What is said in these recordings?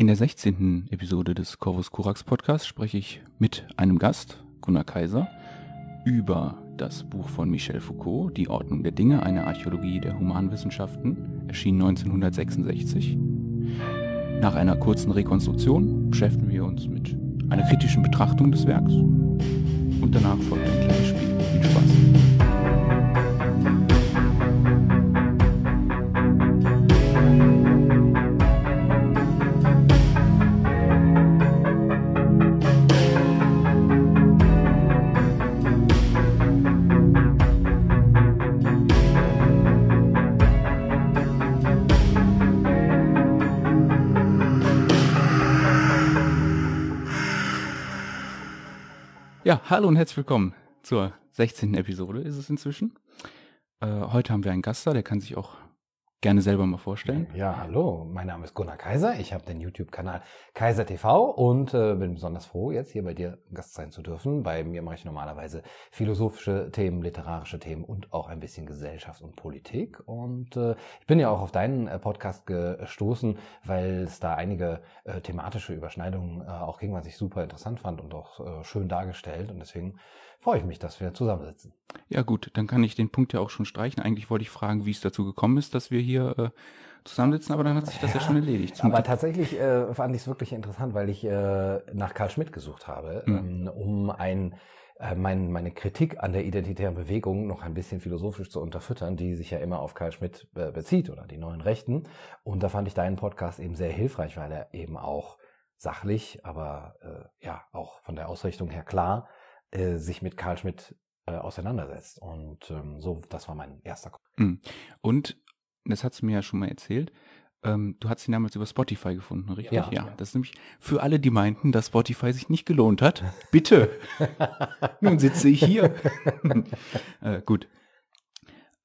In der 16. Episode des Corvus Corax Podcasts spreche ich mit einem Gast, Gunnar Kaiser, über das Buch von Michel Foucault, Die Ordnung der Dinge, eine Archäologie der Humanwissenschaften, erschien 1966. Nach einer kurzen Rekonstruktion beschäftigen wir uns mit einer kritischen Betrachtung des Werks und danach folgt ein kleines Spiel. Viel Spaß! Ja, hallo und herzlich willkommen zur 16. Episode ist es inzwischen. Äh, heute haben wir einen Gast da, der kann sich auch gerne selber mal vorstellen. Ja, hallo, mein Name ist Gunnar Kaiser. Ich habe den YouTube-Kanal Kaiser TV und äh, bin besonders froh, jetzt hier bei dir Gast sein zu dürfen. Bei mir mache ich normalerweise philosophische Themen, literarische Themen und auch ein bisschen Gesellschaft und Politik. Und äh, ich bin ja auch auf deinen äh, Podcast gestoßen, weil es da einige äh, thematische Überschneidungen äh, auch ging, was ich super interessant fand und auch äh, schön dargestellt. Und deswegen freue ich mich, dass wir zusammensitzen. Ja gut, dann kann ich den Punkt ja auch schon streichen. Eigentlich wollte ich fragen, wie es dazu gekommen ist, dass wir hier äh, zusammensitzen, aber dann hat sich das ja, ja schon erledigt. Aber tatsächlich äh, fand ich es wirklich interessant, weil ich äh, nach Karl Schmidt gesucht habe, mhm. ähm, um ein äh, mein, meine Kritik an der identitären Bewegung noch ein bisschen philosophisch zu unterfüttern, die sich ja immer auf Karl Schmidt äh, bezieht oder die neuen Rechten. Und da fand ich deinen Podcast eben sehr hilfreich, weil er eben auch sachlich, aber äh, ja auch von der Ausrichtung her klar äh, sich mit Karl Schmidt äh, auseinandersetzt. Und ähm, so, das war mein erster. Mhm. Und das hat sie mir ja schon mal erzählt. Ähm, du hast ihn damals über Spotify gefunden, richtig? Ja, ja. Das ist nämlich für alle, die meinten, dass Spotify sich nicht gelohnt hat. Bitte. Nun sitze ich hier. äh, gut.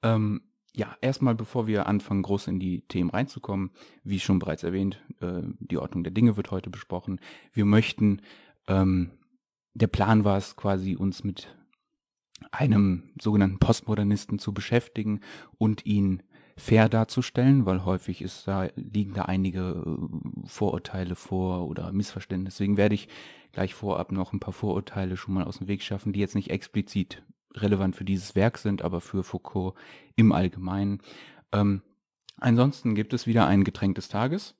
Ähm, ja, erstmal, bevor wir anfangen, groß in die Themen reinzukommen, wie schon bereits erwähnt, äh, die Ordnung der Dinge wird heute besprochen. Wir möchten ähm, der Plan war es quasi, uns mit einem sogenannten Postmodernisten zu beschäftigen und ihn fair darzustellen, weil häufig ist da, liegen da einige äh, Vorurteile vor oder Missverständnisse. Deswegen werde ich gleich vorab noch ein paar Vorurteile schon mal aus dem Weg schaffen, die jetzt nicht explizit relevant für dieses Werk sind, aber für Foucault im Allgemeinen. Ähm, ansonsten gibt es wieder ein Getränk des Tages.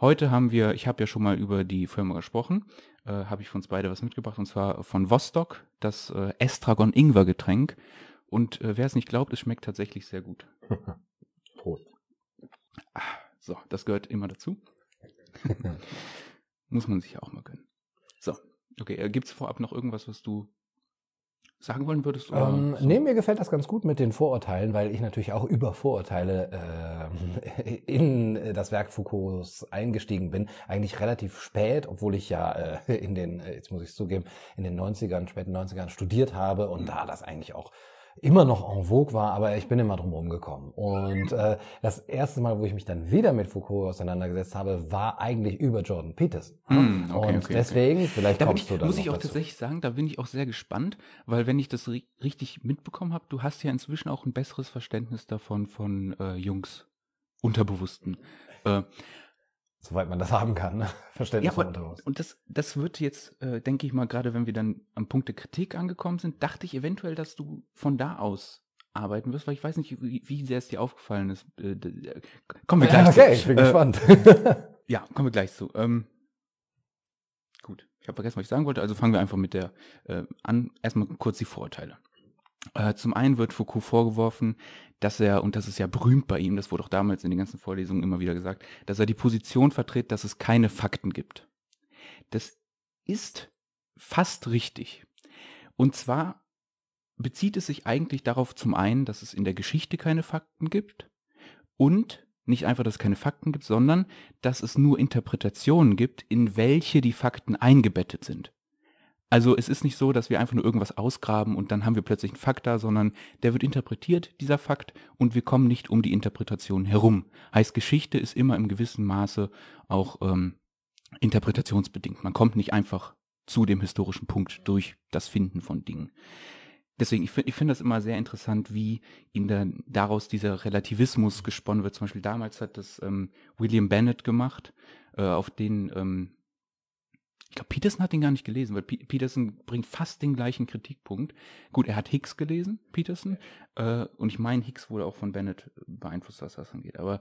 Heute haben wir, ich habe ja schon mal über die Firma gesprochen, äh, habe ich von uns beide was mitgebracht, und zwar von Vostok, das äh, Estragon-Ingwer-Getränk. Und äh, wer es nicht glaubt, es schmeckt tatsächlich sehr gut. Prost. Ah, so, das gehört immer dazu. Muss man sich ja auch mal gönnen. So, okay, äh, gibt es vorab noch irgendwas, was du sagen wollen würdest? Ähm, so? Nee, mir gefällt das ganz gut mit den Vorurteilen, weil ich natürlich auch über Vorurteile äh, in das Werk Foucaults eingestiegen bin. Eigentlich relativ spät, obwohl ich ja äh, in den, äh, jetzt muss ich zugeben, in den 90ern, späten 90ern studiert habe und mhm. da das eigentlich auch immer noch en vogue war, aber ich bin immer drum rumgekommen. Und äh, das erste Mal, wo ich mich dann wieder mit Foucault auseinandergesetzt habe, war eigentlich über Jordan Peterson. Mm, okay, und okay, deswegen, okay. vielleicht da kommst ich, du da Muss ich auch dazu. tatsächlich sagen, da bin ich auch sehr gespannt, weil wenn ich das ri richtig mitbekommen habe, du hast ja inzwischen auch ein besseres Verständnis davon von äh, Jungs Unterbewussten. Äh, Soweit man das haben kann, ne? Verständnis ja, aber, Und das, das wird jetzt, äh, denke ich mal, gerade wenn wir dann am Punkt der Kritik angekommen sind, dachte ich eventuell, dass du von da aus arbeiten wirst, weil ich weiß nicht, wie, wie sehr es dir aufgefallen ist. Äh, äh, kommen wir gleich okay, zu. ich bin Äh, gespannt. Ja, kommen wir gleich zu. Ähm, gut, ich habe vergessen, was ich sagen wollte, also fangen wir einfach mit der äh, an. Erstmal kurz die Vorurteile. Äh, zum einen wird Foucault vorgeworfen, dass er, und das ist ja berühmt bei ihm, das wurde auch damals in den ganzen Vorlesungen immer wieder gesagt, dass er die Position vertritt, dass es keine Fakten gibt. Das ist fast richtig. Und zwar bezieht es sich eigentlich darauf zum einen, dass es in der Geschichte keine Fakten gibt und nicht einfach, dass es keine Fakten gibt, sondern dass es nur Interpretationen gibt, in welche die Fakten eingebettet sind. Also es ist nicht so, dass wir einfach nur irgendwas ausgraben und dann haben wir plötzlich einen Fakt da, sondern der wird interpretiert, dieser Fakt, und wir kommen nicht um die Interpretation herum. Heißt, Geschichte ist immer im gewissen Maße auch ähm, interpretationsbedingt. Man kommt nicht einfach zu dem historischen Punkt durch das Finden von Dingen. Deswegen, ich finde ich find das immer sehr interessant, wie in der, daraus dieser Relativismus gesponnen wird. Zum Beispiel damals hat das ähm, William Bennett gemacht, äh, auf den, ähm, ich glaube, Peterson hat den gar nicht gelesen, weil P Peterson bringt fast den gleichen Kritikpunkt. Gut, er hat Hicks gelesen, Peterson, äh, und ich meine, Hicks wurde auch von Bennett beeinflusst, was das angeht. Aber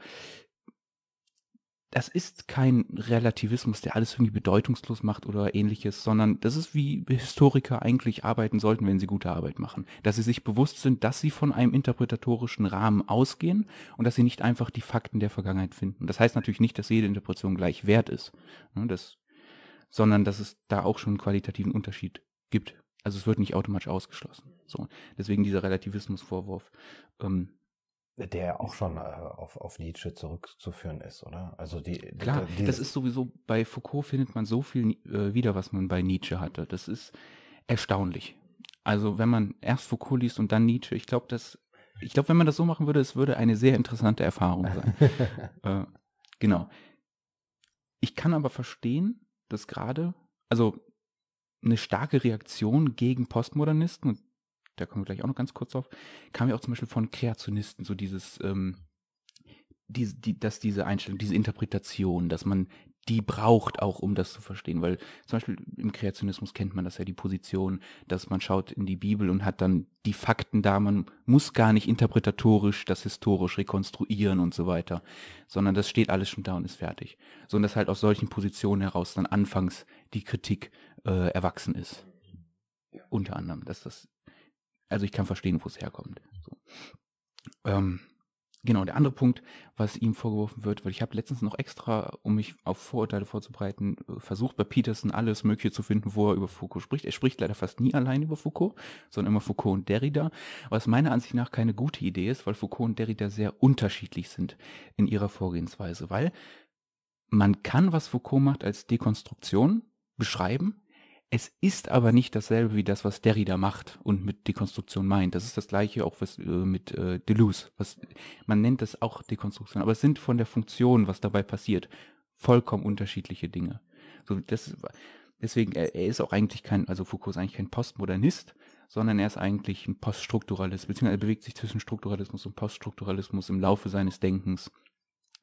das ist kein Relativismus, der alles irgendwie bedeutungslos macht oder ähnliches, sondern das ist wie Historiker eigentlich arbeiten sollten, wenn sie gute Arbeit machen. Dass sie sich bewusst sind, dass sie von einem interpretatorischen Rahmen ausgehen und dass sie nicht einfach die Fakten der Vergangenheit finden. Das heißt natürlich nicht, dass jede Interpretation gleich wert ist, ne, das, sondern dass es da auch schon einen qualitativen Unterschied gibt. Also es wird nicht automatisch ausgeschlossen. So, deswegen dieser Relativismusvorwurf. Ähm, der auch schon äh, auf, auf Nietzsche zurückzuführen ist, oder? Also die klar, die, das ist sowieso bei Foucault findet man so viel äh, wieder, was man bei Nietzsche hatte. Das ist erstaunlich. Also wenn man erst Foucault liest und dann Nietzsche, ich glaube, das, ich glaube, wenn man das so machen würde, es würde eine sehr interessante Erfahrung sein. äh, genau. Ich kann aber verstehen, dass gerade, also eine starke Reaktion gegen Postmodernisten und da kommen wir gleich auch noch ganz kurz drauf, kam ja auch zum Beispiel von Kreationisten, so dieses, ähm, die, die, dass diese Einstellung, diese Interpretation, dass man die braucht auch, um das zu verstehen, weil zum Beispiel im Kreationismus kennt man das ja, die Position, dass man schaut in die Bibel und hat dann die Fakten da, man muss gar nicht interpretatorisch das historisch rekonstruieren und so weiter, sondern das steht alles schon da und ist fertig. So und dass halt aus solchen Positionen heraus dann anfangs die Kritik äh, erwachsen ist. Unter anderem, dass das also ich kann verstehen, wo es herkommt. So. Ähm, genau, der andere Punkt, was ihm vorgeworfen wird, weil ich habe letztens noch extra, um mich auf Vorurteile vorzubereiten, äh, versucht bei Peterson alles Mögliche zu finden, wo er über Foucault spricht. Er spricht leider fast nie allein über Foucault, sondern immer Foucault und Derrida, was meiner Ansicht nach keine gute Idee ist, weil Foucault und Derrida sehr unterschiedlich sind in ihrer Vorgehensweise, weil man kann, was Foucault macht, als Dekonstruktion beschreiben, es ist aber nicht dasselbe wie das, was Derrida macht und mit Dekonstruktion meint. Das ist das gleiche auch was, äh, mit äh, Deleuze. Was, man nennt das auch Dekonstruktion, aber es sind von der Funktion, was dabei passiert, vollkommen unterschiedliche Dinge. So, das, deswegen, er, er ist auch eigentlich kein, also Foucault ist eigentlich kein Postmodernist, sondern er ist eigentlich ein Poststrukturalist, beziehungsweise er bewegt sich zwischen Strukturalismus und Poststrukturalismus im Laufe seines Denkens.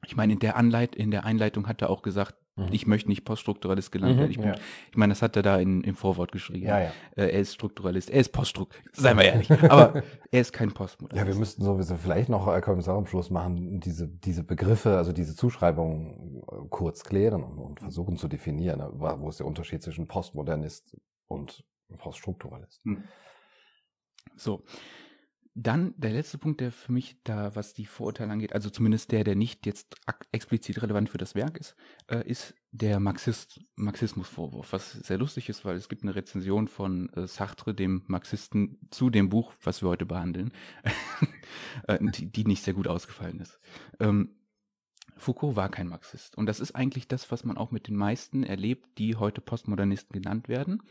Ich meine, in der Anleit in der Einleitung hat er auch gesagt, mhm. ich möchte nicht Poststrukturalist genannt werden. Mhm, ich, ja. ich, meine, das hat er da in, im Vorwort geschrieben. Ja, ja. Äh, er ist Strukturalist, er ist Poststrukturalist, seien wir ehrlich. Aber er ist kein Postmodernist. Ja, wir müssten sowieso vielleicht noch, äh, können wir am Schluss machen, diese, diese Begriffe, also diese Zuschreibungen äh, kurz klären und, und versuchen zu definieren. Ne? Wo ist der Unterschied zwischen Postmodernist und Poststrukturalist? Hm. So. Dann der letzte Punkt, der für mich da, was die Vorurteile angeht, also zumindest der, der nicht jetzt explizit relevant für das Werk ist, äh, ist der Marxist, Marxismusvorwurf, was sehr lustig ist, weil es gibt eine Rezension von äh, Sartre, dem Marxisten, zu dem Buch, was wir heute behandeln, äh, die, die, nicht sehr gut ausgefallen ist. Ähm, Foucault war kein Marxist. Und das ist eigentlich das, was man auch mit den meisten erlebt, die heute Postmodernisten genannt werden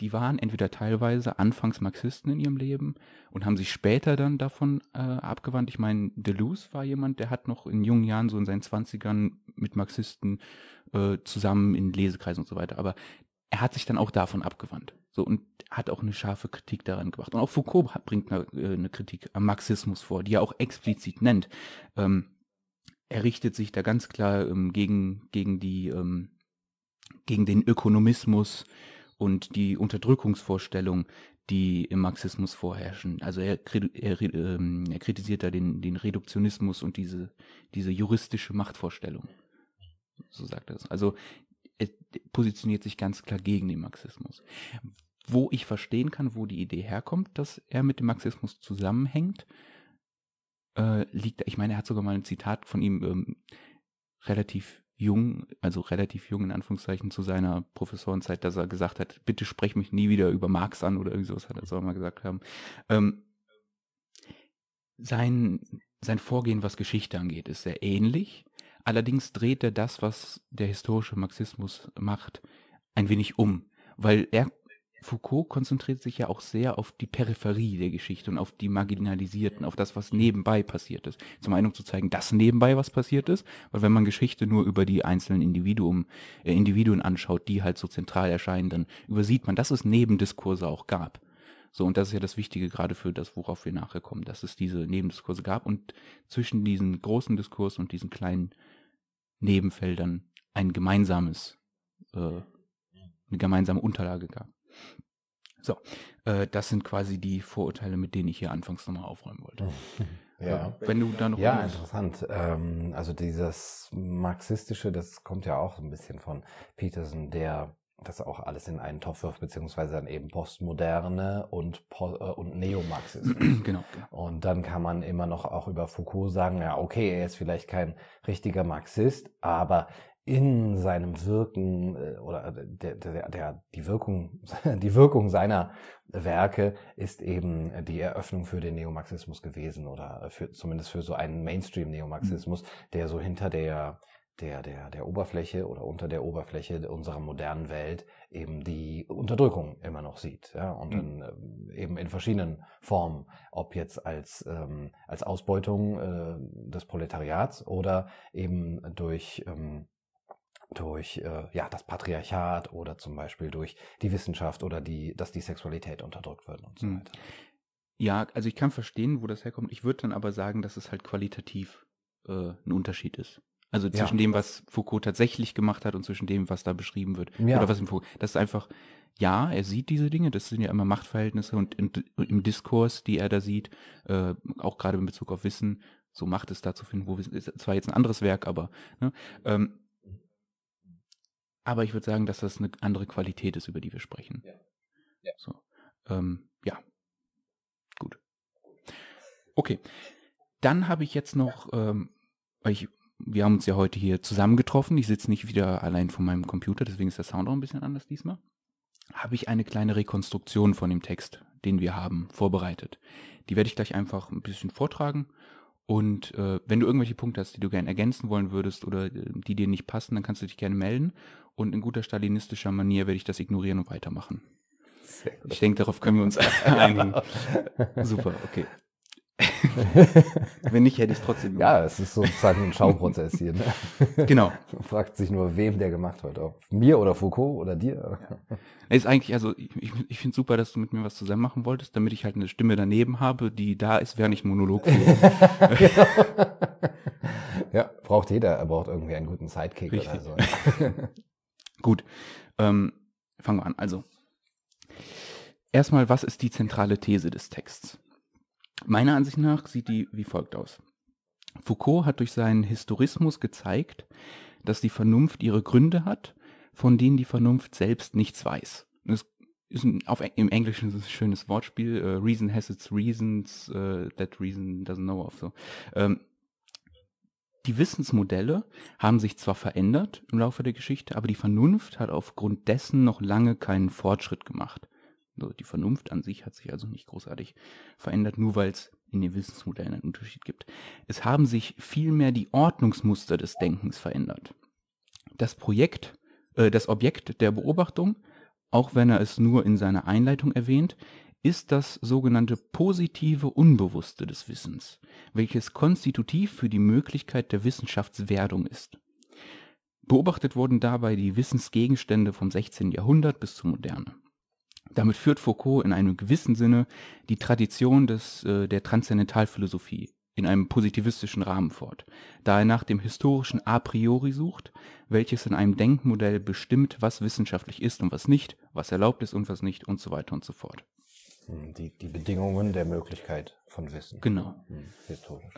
die waren entweder teilweise anfangs Marxisten in ihrem Leben und haben sich später dann davon äh, abgewandt. Ich meine, Deleuze war jemand, der hat noch in jungen Jahren, so in seinen Zwanzigern, mit Marxisten äh, zusammen in Lesekreisen und so weiter. Aber er hat sich dann auch davon abgewandt. So und hat auch eine scharfe Kritik daran gebracht. Und auch Foucault hat, bringt eine, äh, eine, Kritik am Marxismus vor, die er auch explizit nennt. Ähm, er richtet sich da ganz klar ähm, gegen, gegen die, ähm, gegen den Ökonomismus, und die Unterdrückungsvorstellung, die im Marxismus vorherrschen. Also er, er, ähm, er kritisiert da den, den Reduktionismus und diese, diese juristische Machtvorstellung. So sagt er es. Also er positioniert sich ganz klar gegen den Marxismus. Wo ich verstehen kann, wo die Idee herkommt, dass er mit dem Marxismus zusammenhängt, äh, liegt, ich meine, er hat sogar mal ein Zitat von ihm ähm, relativ jung, also relativ jung in Anführungszeichen zu seiner Professorenzeit, dass er gesagt hat, bitte sprech mich nie wieder über Marx an oder irgendwie sowas hat er soll mal gesagt haben. Ähm, sein, sein Vorgehen, was Geschichte angeht, ist sehr ähnlich. Allerdings dreht er das, was der historische Marxismus macht, ein wenig um, weil er Foucault konzentriert sich ja auch sehr auf die Peripherie der Geschichte und auf die Marginalisierten, auf das, was nebenbei passiert ist. Zum einen, um zu zeigen, dass nebenbei was passiert ist, weil wenn man Geschichte nur über die einzelnen Individuum, äh, Individuen anschaut, die halt so zentral erscheinen, dann übersieht man, dass es Nebendiskurse auch gab. So, und das ist ja das Wichtige gerade für das, worauf wir nachher kommen, dass es diese Nebendiskurse gab und zwischen diesen großen Diskurs und diesen kleinen Nebenfeldern ein gemeinsames, äh, eine gemeinsame Unterlage gab. So, äh, das sind quasi die Vorurteile, mit denen ich hier anfangs nochmal aufräumen wollte. Ja. Wenn du da noch Ja, interessant. Ähm, also dieses Marxistische, das kommt ja auch ein bisschen von Peterson, der das auch alles in einen Topf wirft, beziehungsweise dann eben Postmoderne und, Po- äh, und Neomarxismus. genau, genau. Und dann kann man immer noch auch über Foucault sagen, ja, okay, er ist vielleicht kein richtiger Marxist, aber in seinem Wirken äh, oder der, der, der, die Wirkung, die Wirkung seiner Werke ist eben die Eröffnung für den Neomarxismus gewesen oder für, zumindest für so einen Mainstream-Neomarxismus, der so hinter der, der, der, der Oberfläche oder unter der Oberfläche unserer modernen Welt eben die Unterdrückung immer noch sieht. Ja? Und dann ähm, eben in verschiedenen Formen, ob jetzt als, ähm, als Ausbeutung äh, des Proletariats oder eben durch, ähm, durch äh, ja, das Patriarchat oder zum Beispiel durch die Wissenschaft oder die, dass die Sexualität unterdrückt wird und so Hm. weiter. Ja, also ich kann verstehen, wo das herkommt. Ich würde dann aber sagen, dass es halt qualitativ äh, ein Unterschied ist. Also Ja. zwischen dem, was Foucault tatsächlich gemacht hat und zwischen dem, was da beschrieben wird. Ja. Oder was im Foucault. Das ist einfach, ja, er sieht diese Dinge, das sind ja immer Machtverhältnisse und in, im Diskurs, die er da sieht, äh, auch gerade in Bezug auf Wissen, so Macht ist da zu finden, wo Wissen ist zwar jetzt ein anderes Werk, aber ne, ähm, aber ich würde sagen, dass das eine andere Qualität ist, über die wir sprechen. Ja. Ja. So. Ähm, ja. Gut. Okay. Dann habe ich jetzt noch, ähm, weil ich, wir haben uns ja heute hier zusammengetroffen. Ich sitze nicht wieder allein vor meinem Computer, deswegen ist der Sound auch ein bisschen anders diesmal. Habe ich eine kleine Rekonstruktion von dem Text, den wir haben, vorbereitet. Die werde ich gleich einfach ein bisschen vortragen. Und äh, wenn du irgendwelche Punkte hast, die du gerne ergänzen wollen würdest oder äh, die dir nicht passen, dann kannst du dich gerne melden. Und in guter stalinistischer Manier werde ich das ignorieren und weitermachen. Ich denke, darauf können wir uns einigen. Super, okay. Wenn nicht, hätte ich es trotzdem Ja, es ist sozusagen ein Schauprozess hier. Ne? Genau. Man fragt sich nur, wem der gemacht wird. Ob mir oder Foucault oder dir. Ist eigentlich, also ich, ich, finde super, dass du mit mir was zusammen machen wolltest, damit ich halt eine Stimme daneben habe, die da ist, während ich einen Monolog führe. ja, braucht jeder. Er braucht irgendwie einen guten Sidekick Richtig. oder so. Gut, ähm, fangen wir an. Also, erstmal, was ist die zentrale These des Texts? Meiner Ansicht nach sieht die wie folgt aus. Foucault hat durch seinen Historismus gezeigt, dass die Vernunft ihre Gründe hat, von denen die Vernunft selbst nichts weiß. Das ist ein, auf, im Englischen ist ein schönes Wortspiel. äh, reason has its reasons, äh, that reason doesn't know of. So. Ähm, die Wissensmodelle haben sich zwar verändert im Laufe der Geschichte, aber die Vernunft hat aufgrund dessen noch lange keinen Fortschritt gemacht. Die Vernunft an sich hat sich also nicht großartig verändert, nur weil es in den Wissensmodellen einen Unterschied gibt. Es haben sich vielmehr die Ordnungsmuster des Denkens verändert. Das Projekt, äh, das Objekt der Beobachtung, auch wenn er es nur in seiner Einleitung erwähnt, ist das sogenannte positive Unbewusste des Wissens, welches konstitutiv für die Möglichkeit der Wissenschaftswerdung ist. Beobachtet wurden dabei die Wissensgegenstände vom 16. Jahrhundert bis zur Moderne. Damit führt Foucault in einem gewissen Sinne die Tradition des, äh, der Transzendentalphilosophie in einem positivistischen Rahmen fort, da er nach dem historischen A priori sucht, welches in einem Denkmodell bestimmt, was wissenschaftlich ist und was nicht, was erlaubt ist und was nicht und so weiter und so fort. Hm, Die, die Bedingungen der Möglichkeit von Wissen. Genau. Hm, Historisch.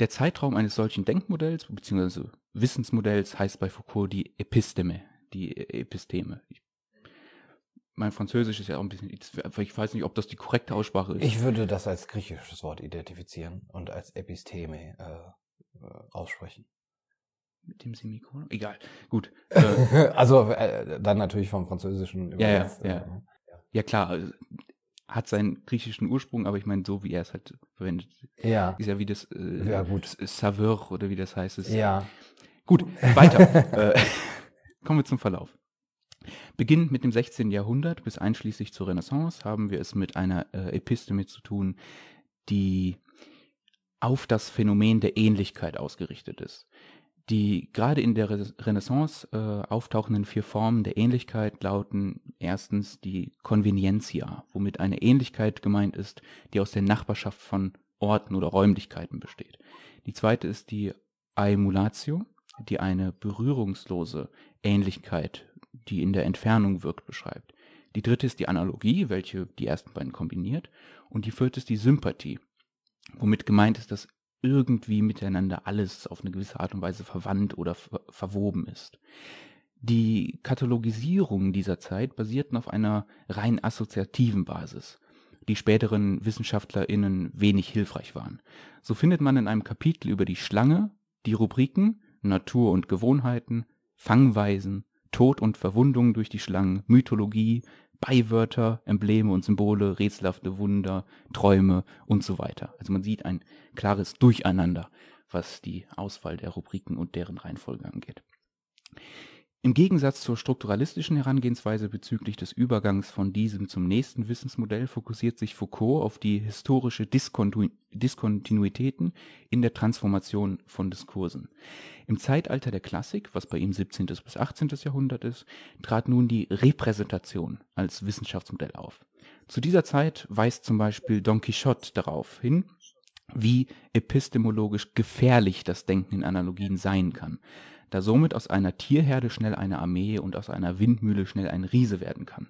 Der Zeitraum eines solchen Denkmodells bzw. Wissensmodells heißt bei Foucault die Episteme, die Episteme. Ich, mein Französisch ist ja auch ein bisschen, ich weiß nicht, ob das die korrekte Aussprache ist. Ich würde das als griechisches Wort identifizieren und als Episteme äh, äh, aussprechen. Mit dem Semikolon? Egal. Gut. Äh, also äh, dann natürlich vom Französischen Ja, ja, übersetzt. ja. äh, ja klar, also, hat seinen griechischen Ursprung, aber ich meine, so wie er es halt verwendet, Ja, ist ja wie das äh, Ja, gut. Saveur oder wie das heißt. Ist, ja. Gut, weiter. äh, kommen wir zum Verlauf. Beginnend mit dem 16. Jahrhundert bis einschließlich zur Renaissance haben wir es mit einer äh, Episteme zu tun, die auf das Phänomen der Ähnlichkeit ausgerichtet ist. Die gerade in der Re Renaissance äh, auftauchenden vier Formen der Ähnlichkeit lauten erstens die Convenientia, womit eine Ähnlichkeit gemeint ist, die aus der Nachbarschaft von Orten oder Räumlichkeiten besteht. Die zweite ist die Aemulatio, die eine berührungslose Ähnlichkeit, die in der Entfernung wirkt, beschreibt. Die dritte ist die Analogie, welche die ersten beiden kombiniert. Und die vierte ist die Sympathie, womit gemeint ist, dass irgendwie miteinander alles auf eine gewisse Art und Weise verwandt oder ver verwoben ist. Die Katalogisierungen dieser Zeit basierten auf einer rein assoziativen Basis, die späteren WissenschaftlerInnen wenig hilfreich waren. So findet man in einem Kapitel über die Schlange die Rubriken Natur und Gewohnheiten, Fangweisen, Tod und Verwundung durch die Schlangen, Mythologie, Beiwörter, Embleme und Symbole, rätselhafte Wunder, Träume und so weiter. Also man sieht ein klares Durcheinander, was die Auswahl der Rubriken und deren Reihenfolge angeht. Im Gegensatz zur strukturalistischen Herangehensweise bezüglich des Übergangs von diesem zum nächsten Wissensmodell fokussiert sich Foucault auf die historische Diskontinuitäten in der Transformation von Diskursen. Im Zeitalter der Klassik, was bei ihm 17. bis 18. Jahrhundert ist, trat nun die Repräsentation als Wissenschaftsmodell auf. Zu dieser Zeit weist zum Beispiel Don Quixote darauf hin, wie epistemologisch gefährlich das Denken in Analogien sein kann da somit aus einer Tierherde schnell eine Armee und aus einer Windmühle schnell ein Riese werden kann.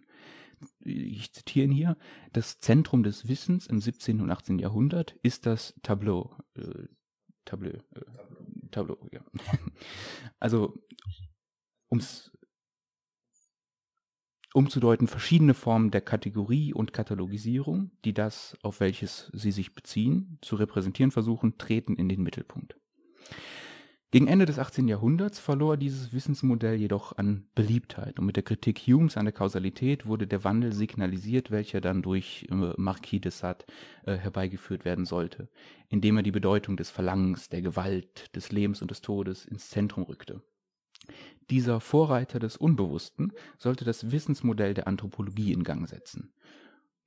Ich zitiere ihn hier, das Zentrum des Wissens im 17. und 18. Jahrhundert ist das Tableau. Äh, Tableau, äh, Tableau, ja. Also, ums umzudeuten verschiedene Formen der Kategorie und Katalogisierung, die das, auf welches sie sich beziehen, zu repräsentieren versuchen, treten in den Mittelpunkt. Gegen Ende des 18. Jahrhunderts verlor dieses Wissensmodell jedoch an Beliebtheit und mit der Kritik Humes an der Kausalität wurde der Wandel signalisiert, welcher dann durch äh, Marquis de Sade äh, herbeigeführt werden sollte, indem er die Bedeutung des Verlangens, der Gewalt, des Lebens und des Todes ins Zentrum rückte. Dieser Vorreiter des Unbewussten sollte das Wissensmodell der Anthropologie in Gang setzen.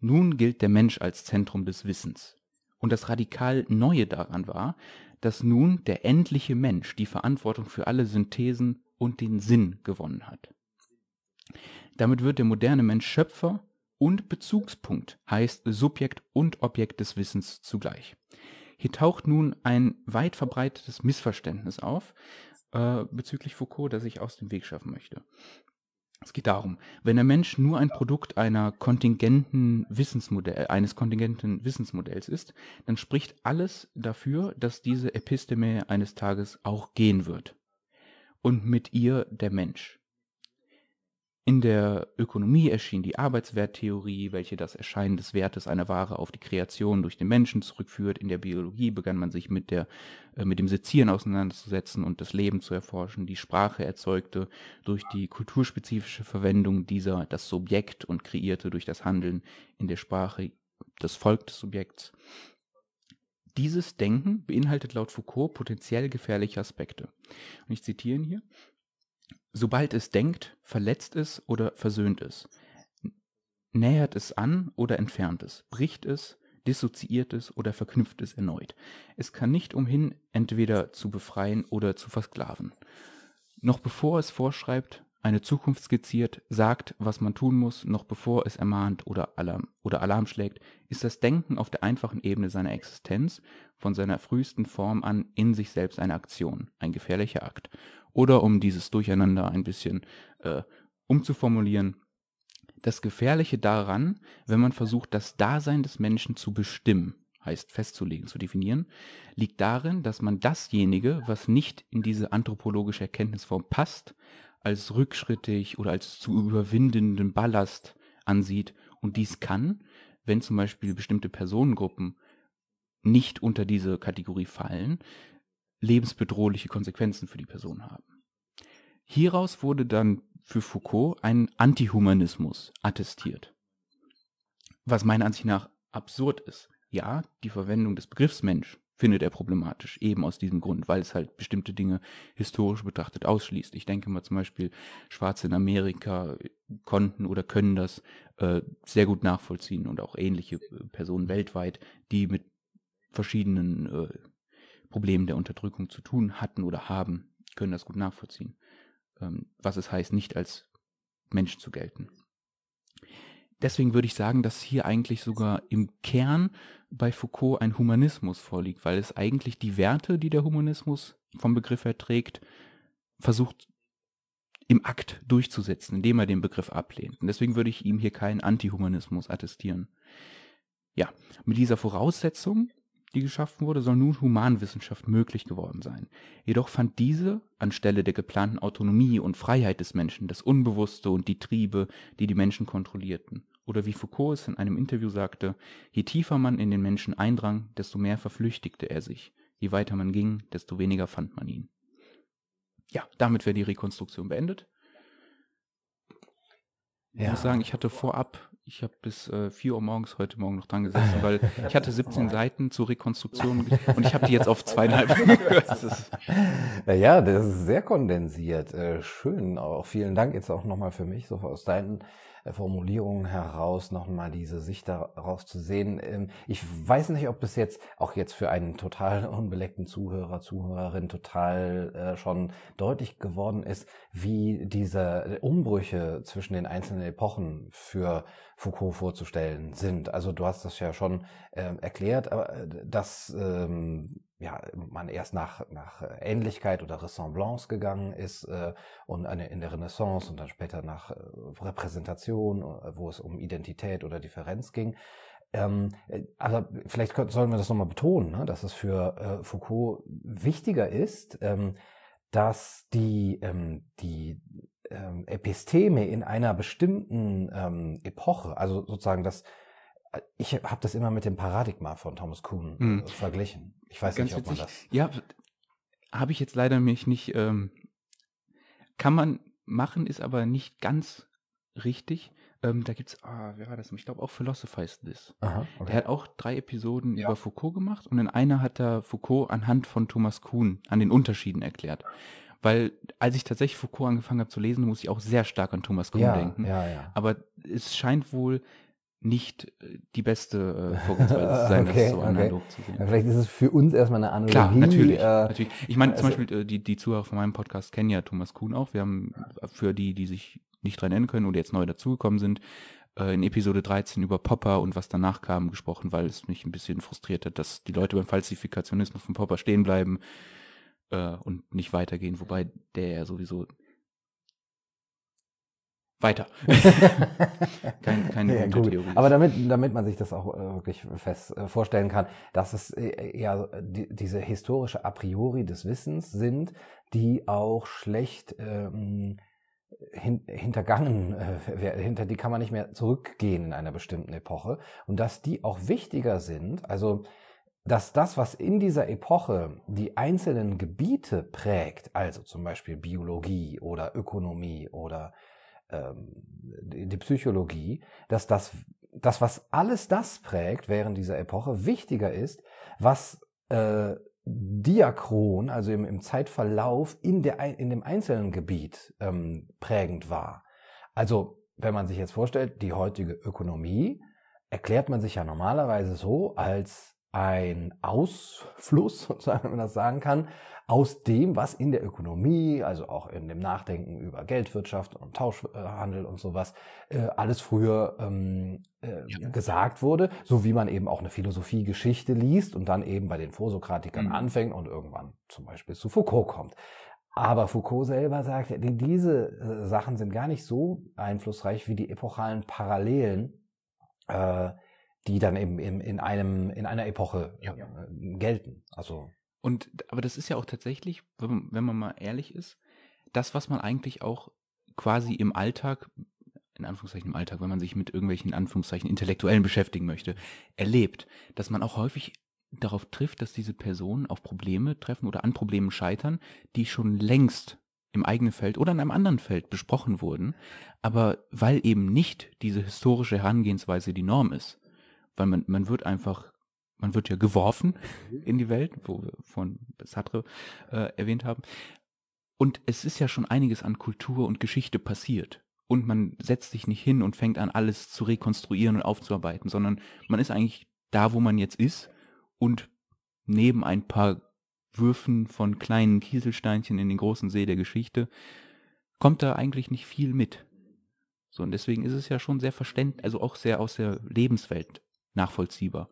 Nun gilt der Mensch als Zentrum des Wissens. Und das radikal Neue daran war, dass nun der endliche Mensch die Verantwortung für alle Synthesen und den Sinn gewonnen hat. Damit wird der moderne Mensch Schöpfer und Bezugspunkt, heißt Subjekt und Objekt des Wissens zugleich. Hier taucht nun ein weit verbreitetes Missverständnis auf äh, bezüglich Foucault, das ich aus dem Weg schaffen möchte. Es geht darum, wenn der Mensch nur ein Produkt einer kontingenten Wissensmodell, eines kontingenten Wissensmodells ist, dann spricht alles dafür, dass diese Episteme eines Tages auch gehen wird. Und mit ihr der Mensch. In der Ökonomie erschien die Arbeitswerttheorie, welche das Erscheinen des Wertes einer Ware auf die Kreation durch den Menschen zurückführt. In der Biologie begann man sich mit, der, äh, mit dem Sezieren auseinanderzusetzen und das Leben zu erforschen. Die Sprache erzeugte durch die kulturspezifische Verwendung dieser das Subjekt und kreierte durch das Handeln in der Sprache das Volk des Subjekts. Dieses Denken beinhaltet laut Foucault potenziell gefährliche Aspekte. Und ich zitiere ihn hier. Sobald es denkt, verletzt es oder versöhnt es, nähert es an oder entfernt es, bricht es, dissoziiert es oder verknüpft es erneut. Es kann nicht umhin, entweder zu befreien oder zu versklaven. Noch bevor es vorschreibt, eine Zukunft skizziert, sagt, was man tun muss, noch bevor es ermahnt oder Alarm, oder Alarm schlägt, ist das Denken auf der einfachen Ebene seiner Existenz von seiner frühesten Form an in sich selbst eine Aktion, ein gefährlicher Akt. Oder um dieses Durcheinander ein bisschen äh, umzuformulieren, das Gefährliche daran, wenn man versucht, das Dasein des Menschen zu bestimmen, heißt festzulegen, zu definieren, liegt darin, dass man dasjenige, was nicht in diese anthropologische Erkenntnisform passt, als rückschrittig oder als zu überwindenden Ballast ansieht. Und dies kann, wenn zum Beispiel bestimmte Personengruppen nicht unter diese Kategorie fallen, lebensbedrohliche Konsequenzen für die Person haben. Hieraus wurde dann für Foucault ein Antihumanismus attestiert. Was meiner Ansicht nach absurd ist. Ja, die Verwendung des Begriffs Mensch findet er problematisch, eben aus diesem Grund, weil es halt bestimmte Dinge historisch betrachtet ausschließt. Ich denke mal zum Beispiel, Schwarze in Amerika konnten oder können das äh, sehr gut nachvollziehen und auch ähnliche äh, Personen weltweit, die mit verschiedenen äh, Problemen der Unterdrückung zu tun hatten oder haben, können das gut nachvollziehen, ähm, was es heißt, nicht als Mensch zu gelten. Deswegen würde ich sagen, dass hier eigentlich sogar im Kern bei Foucault ein Humanismus vorliegt, weil es eigentlich die Werte, die der Humanismus vom Begriff her trägt, versucht im Akt durchzusetzen, indem er den Begriff ablehnt. Und deswegen würde ich ihm hier keinen Antihumanismus attestieren. Ja, mit dieser Voraussetzung, die geschaffen wurde, soll nun Humanwissenschaft möglich geworden sein. Jedoch fand diese anstelle der geplanten Autonomie und Freiheit des Menschen das Unbewusste und die Triebe, die die Menschen kontrollierten. Oder wie Foucault es in einem Interview sagte, je tiefer man in den Menschen eindrang, desto mehr verflüchtigte er sich. Je weiter man ging, desto weniger fand man ihn. Ja, damit wäre die Rekonstruktion beendet. Ich ja. muss sagen, ich hatte vorab, ich habe bis äh, 4 Uhr morgens heute Morgen noch dran gesessen, weil ich hatte 17 Seiten zur Rekonstruktion und ich habe die jetzt auf zweieinhalb gekürzt. ja, das ist sehr kondensiert. Äh, schön. Auch vielen Dank jetzt auch nochmal für mich, so aus deinen Formulierungen heraus nochmal diese Sicht daraus zu sehen. Ähm, ich weiß nicht, ob das jetzt auch jetzt für einen total unbeleckten Zuhörer, Zuhörerin total äh, schon deutlich geworden ist, wie diese Umbrüche zwischen den einzelnen Epochen für Foucault vorzustellen sind. Also du hast das ja schon äh, erklärt, aber äh, dass ähm, ja, man erst nach, nach Ähnlichkeit oder Ressemblance gegangen ist äh, und eine, in der Renaissance und dann später nach äh, Repräsentation, äh, wo es um Identität oder Differenz ging. Ähm, äh, also vielleicht können, sollen wir das nochmal betonen, ne, dass es für äh, Foucault wichtiger ist, ähm, dass die, ähm, die ähm, Episteme in einer bestimmten ähm, Epoche, also sozusagen das ich habe das immer mit dem Paradigma von Thomas Kuhn mhm. verglichen. Ich weiß Ganz nicht, ob witzig. man das. Ja, habe ich jetzt leider mich nicht. Ähm, kann man machen, ist aber nicht ganz richtig. Ähm, da gibt's, ah, wer war das? Ich glaube auch Philosophize This. Aha, okay. Der hat auch drei Episoden ja. über Foucault gemacht und in einer hat er Foucault anhand von Thomas Kuhn an den Unterschieden erklärt. Weil als ich tatsächlich Foucault angefangen habe zu lesen, muss ich auch sehr stark an Thomas Kuhn ja, denken. Ja, ja. Aber es scheint wohl nicht äh, die beste äh, Vorgehensweise sein, okay, das so okay. analog zu sehen. Ja, vielleicht ist es für uns erstmal eine Analogie. Klar, natürlich. Äh, natürlich. Ich meine, zum also, Beispiel, äh, die, die Zuhörer von meinem Podcast kennen ja Thomas Kuhn auch. Wir haben für die, die sich nicht dran erinnern können oder jetzt neu dazugekommen sind, äh, in Episode 13 über Popper und was danach kam gesprochen, weil es mich ein bisschen frustriert hat, dass die Leute beim Falsifikationismus von Popper stehen bleiben und nicht weitergehen, wobei der ja sowieso weiter. Kein, keine ja, gute Theorie. Aber damit, damit man sich das auch äh, wirklich fest äh, vorstellen kann, dass es äh, ja die, diese historische A priori des Wissens sind, die auch schlecht ähm, hin, hintergangen, äh, hinter die kann man nicht mehr zurückgehen in einer bestimmten Epoche und dass die auch wichtiger sind, also dass das, was in dieser Epoche die einzelnen Gebiete prägt, also zum Beispiel Biologie oder Ökonomie oder die Psychologie, dass das, das, was alles das prägt während dieser Epoche, wichtiger ist, was äh, diachron, also im, im Zeitverlauf in, der, in dem einzelnen Gebiet ähm, prägend war. Also, wenn man sich jetzt vorstellt, die heutige Ökonomie erklärt man sich ja normalerweise so als ein Ausfluss, sozusagen, wenn man das sagen kann, aus dem, was in der Ökonomie, also auch in dem Nachdenken über Geldwirtschaft und Tauschhandel und sowas, äh, alles früher ähm, äh, ja. gesagt wurde, so wie man eben auch eine Philosophiegeschichte liest und dann eben bei den Vorsokratikern mhm. anfängt und irgendwann zum Beispiel zu Foucault kommt. Aber Foucault selber sagt, diese äh, Sachen sind gar nicht so einflussreich wie die epochalen Parallelen, äh, die dann eben in, in einem in einer Epoche ja. äh, gelten. Also und aber das ist ja auch tatsächlich, wenn man, wenn man mal ehrlich ist, das, was man eigentlich auch quasi im Alltag, in Anführungszeichen im Alltag, wenn man sich mit irgendwelchen Anführungszeichen Intellektuellen beschäftigen möchte, erlebt, dass man auch häufig darauf trifft, dass diese Personen auf Probleme treffen oder an Problemen scheitern, die schon längst im eigenen Feld oder in einem anderen Feld besprochen wurden, aber weil eben nicht diese historische Herangehensweise die Norm ist, weil man, man wird einfach man wird ja geworfen mhm. in die Welt, wo wir von Sartre äh, erwähnt haben. Und es ist ja schon einiges an Kultur und Geschichte passiert. Und man setzt sich nicht hin und fängt an, alles zu rekonstruieren und aufzuarbeiten, sondern man ist eigentlich da, wo man jetzt ist und neben ein paar Würfen von kleinen Kieselsteinchen in den großen See der Geschichte kommt da eigentlich nicht viel mit. So, und deswegen ist es ja schon sehr verständlich, also auch sehr aus der Lebenswelt nachvollziehbar.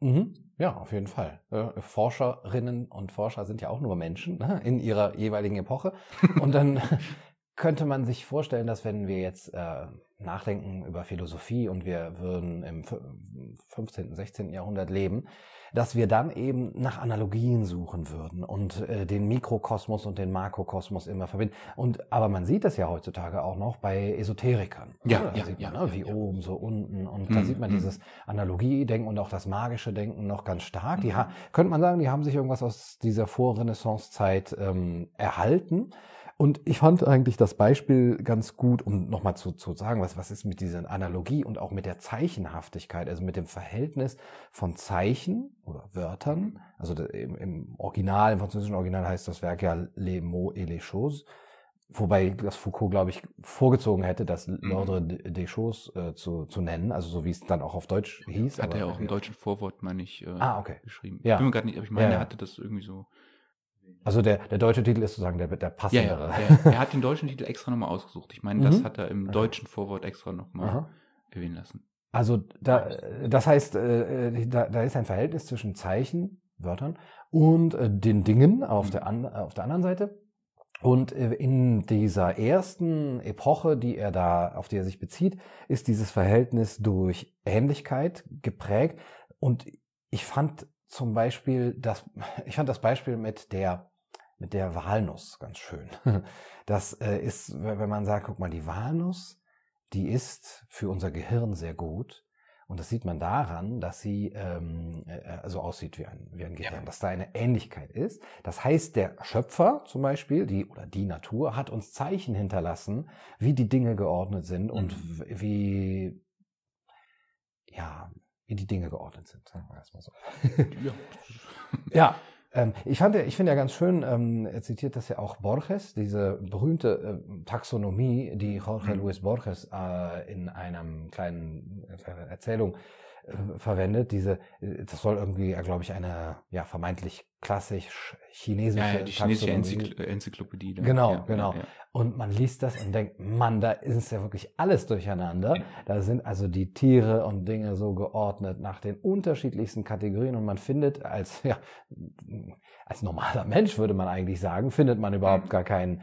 Mhm. Ja, auf jeden Fall. Äh, Forscherinnen und Forscher sind ja auch nur Menschen ne, in ihrer jeweiligen Epoche. Und dann könnte man sich vorstellen, dass wenn wir jetzt äh, nachdenken über Philosophie und wir würden im 15., 16. Jahrhundert leben, dass wir dann eben nach Analogien suchen würden und äh, den Mikrokosmos und den Makrokosmos immer verbinden. Und aber man sieht das ja heutzutage auch noch bei Esoterikern. Ja, da ja, sieht man, ja, ne, wie ja. oben so unten und Mhm, da sieht man mhm. dieses Analogiedenken und auch das magische Denken noch ganz stark. Die Mhm. könnte man sagen, die haben sich irgendwas aus dieser Vorrenaissance-Zeit ähm, erhalten. Und ich fand eigentlich das Beispiel ganz gut, um nochmal zu, zu sagen, was, was ist mit dieser Analogie und auch mit der Zeichenhaftigkeit, also mit dem Verhältnis von Zeichen oder Wörtern. Also im, im Original, im französischen Original heißt das Werk ja Les mots et les choses. Wobei das Foucault, glaube ich, vorgezogen hätte, das L'ordre des choses äh, zu, zu nennen, also so wie es dann auch auf Deutsch hieß. Hat er auch im deutschen Vorwort, meine ich, äh, Ah, okay. geschrieben. Ja. Ich bin mir gerade nicht, aber ich meine, Ja, er ja. hatte das irgendwie so. Also der, der deutsche Titel ist sozusagen der, der Ja, passendere. ja. Er, er hat den deutschen Titel extra nochmal ausgesucht. Ich meine, das Mhm. hat er im deutschen Vorwort extra nochmal erwähnen lassen. Also da, das heißt, äh, da, da ist ein Verhältnis zwischen Zeichen, Wörtern und äh, den Dingen auf, Mhm. der, an, auf der anderen Seite. Und äh, in dieser ersten Epoche, die er da, auf die er sich bezieht, ist dieses Verhältnis durch Ähnlichkeit geprägt. Und ich fand zum Beispiel das, ich fand das Beispiel mit der, mit der Walnuss ganz schön. Das äh, ist, wenn man sagt, guck mal, die Walnuss, die ist für unser Gehirn sehr gut. Und das sieht man daran, dass sie ähm, äh, also aussieht wie ein, wie ein Gehirn, dass da eine Ähnlichkeit ist. Das heißt, der Schöpfer zum Beispiel, die oder die Natur, hat uns Zeichen hinterlassen, wie die Dinge geordnet sind und Mhm. w- wie ja, wie die Dinge geordnet sind. Sagen wir erstmal so. Ja. Ja, ähm, ich, fand, ja- ich finde ja ganz schön, ähm, er zitiert das ja auch Borges, diese berühmte äh, Taxonomie, die Jorge Mhm. Luis Borges äh, in einem kleinen äh, Erzählung äh, verwendet. Diese, äh, das soll irgendwie, glaube ich, eine ja vermeintlich klassisch chinesische, Ja, ja, die chinesische Enzykl Enzyklopädie. da. Genau, ja, genau. Und man liest das und denkt, Mann, da ist ja wirklich alles durcheinander. Da sind also die Tiere und Dinge so geordnet nach den unterschiedlichsten Kategorien und man findet als, ja, als normaler Mensch würde man eigentlich sagen, findet man überhaupt gar kein,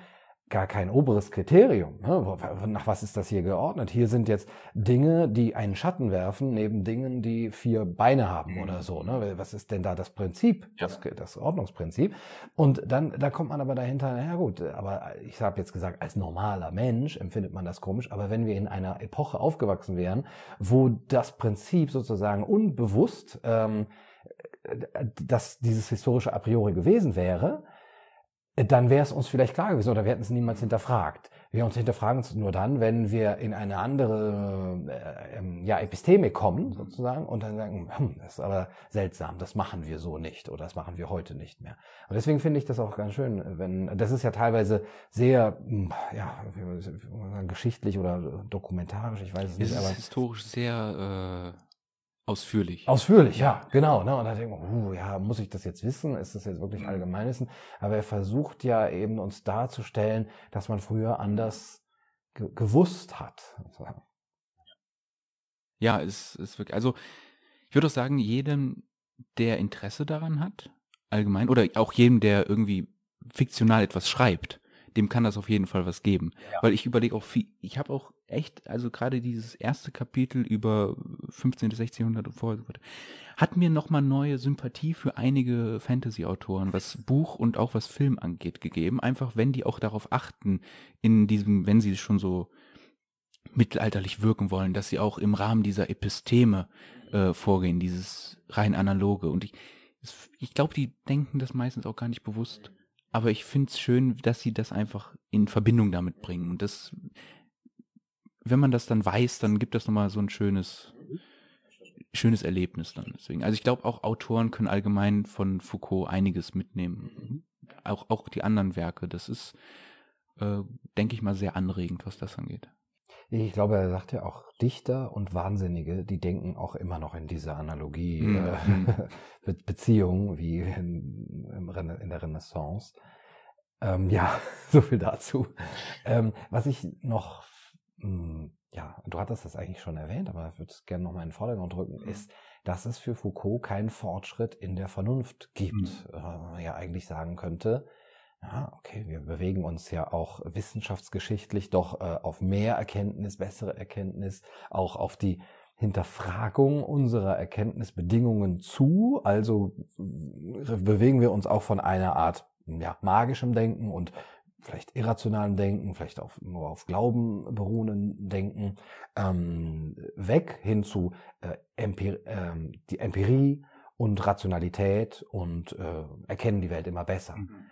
gar kein oberes Kriterium. Ne? Nach was ist das hier geordnet? Hier sind jetzt Dinge, die einen Schatten werfen, neben Dingen, die vier Beine haben oder so. Ne? Was ist denn da das Prinzip, Ja. das, das Ordnungsprinzip? Und dann, da kommt man aber dahinter, naja gut, aber ich habe jetzt gesagt, als normaler Mensch empfindet man das komisch, aber wenn wir in einer Epoche aufgewachsen wären, wo das Prinzip sozusagen unbewusst, ähm, äh, dass dieses historische a priori gewesen wäre, dann wäre es uns vielleicht klar gewesen oder wir hätten es niemals hinterfragt. Wir uns hinterfragen es nur dann, wenn wir in eine andere äh, ähm, ja, Episteme kommen, sozusagen, und dann sagen, hm, das ist aber seltsam, das machen wir so nicht oder das machen wir heute nicht mehr. Und deswegen finde ich das auch ganz schön, wenn, das ist ja teilweise sehr, hm, ja, wie man das- wie man sagen, geschichtlich oder dokumentarisch, ich weiß es Es nicht, ist aber historisch sehr äh, ausführlich. Ausführlich, ja, genau. Ne? Und da denkt man, uh, ja, muss ich das jetzt wissen? Ist das jetzt wirklich Mhm. Allgemeinwissen? Aber er versucht ja eben uns darzustellen, dass man früher anders ge gewusst hat. Ja, es ist wirklich, also ich würde auch sagen, jedem, der Interesse daran hat, allgemein, oder auch jedem, der irgendwie fiktional etwas schreibt, dem kann das auf jeden Fall was geben. Weil ich überlege auch viel, ich habe auch echt, also gerade dieses erste Kapitel über 15. bis 1600 und vorher, hat mir nochmal neue Sympathie für einige Fantasy-Autoren, was Buch und auch was Film angeht, gegeben. Einfach, wenn die auch darauf achten, in diesem, wenn sie schon so mittelalterlich wirken wollen, dass sie auch im Rahmen dieser Episteme äh, vorgehen, dieses rein analoge. Und ich, ich glaube, die denken das meistens auch gar nicht bewusst. Aber ich finde es schön, dass sie das einfach in Verbindung damit bringen. Und das, wenn man das dann weiß, dann gibt das nochmal so ein schönes, schönes Erlebnis dann. Deswegen. Also ich glaube, auch Autoren können allgemein von Foucault einiges mitnehmen. Auch, auch die anderen Werke. Das ist, äh, denke ich mal, sehr anregend, was das angeht. Ich glaube, er sagt ja auch, Dichter und Wahnsinnige, die denken auch immer noch in dieser Analogie, Mhm. äh, Be Beziehung wie in, in der Renaissance. Ähm, ja, so viel dazu. Ähm, was ich noch, mh, ja, du hattest das eigentlich schon erwähnt, aber ich würde es gerne noch mal in den Vordergrund rücken, ist dass es für Foucault keinen Fortschritt in der Vernunft gibt. Mhm. Äh, man ja eigentlich sagen könnte, ja, okay, wir bewegen uns ja auch wissenschaftsgeschichtlich doch äh, auf mehr Erkenntnis, bessere Erkenntnis, auch auf die Hinterfragung unserer Erkenntnisbedingungen zu. Also bewegen wir uns auch von einer Art ja, magischem Denken und vielleicht irrationalem Denken, vielleicht auf, nur auf Glauben beruhenden Denken, ähm, weg hin zu äh, Empir äh, die Empirie und Rationalität und äh, erkennen die Welt immer besser. Mhm.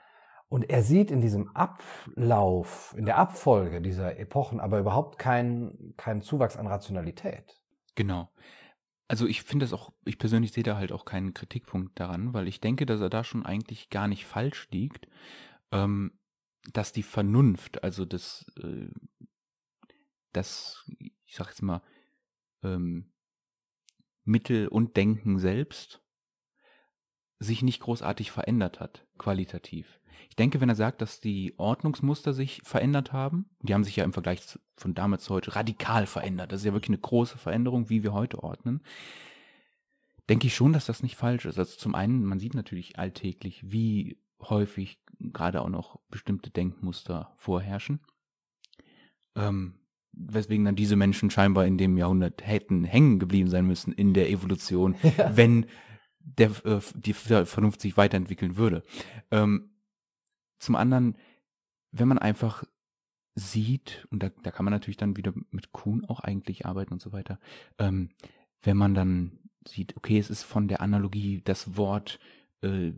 Und er sieht in diesem Ablauf, in der Abfolge dieser Epochen aber überhaupt keinen, keinen Zuwachs an Rationalität. Genau. Also ich finde das auch, ich persönlich sehe da halt auch keinen Kritikpunkt daran, weil ich denke, dass er da schon eigentlich gar nicht falsch liegt, ähm, dass die Vernunft, also das, äh, das, ich sag jetzt mal, ähm, Mittel und Denken selbst sich nicht großartig verändert hat, qualitativ. Ich denke, wenn er sagt, dass die Ordnungsmuster sich verändert haben, die haben sich ja im Vergleich von damals zu heute radikal verändert. Das ist ja wirklich eine große Veränderung, wie wir heute ordnen. Denke ich schon, dass das nicht falsch ist. Also zum einen, man sieht natürlich alltäglich, wie häufig gerade auch noch bestimmte Denkmuster vorherrschen. Ähm, weswegen dann diese Menschen scheinbar in dem Jahrhundert hätten hängen geblieben sein müssen in der Evolution, ja. wenn der, äh, die Vernunft sich weiterentwickeln würde. Ähm, zum anderen, wenn man einfach sieht, und da, da kann man natürlich dann wieder mit Kuhn auch eigentlich arbeiten und so weiter, ähm, wenn man dann sieht, okay, es ist von der Analogie das Wort äh,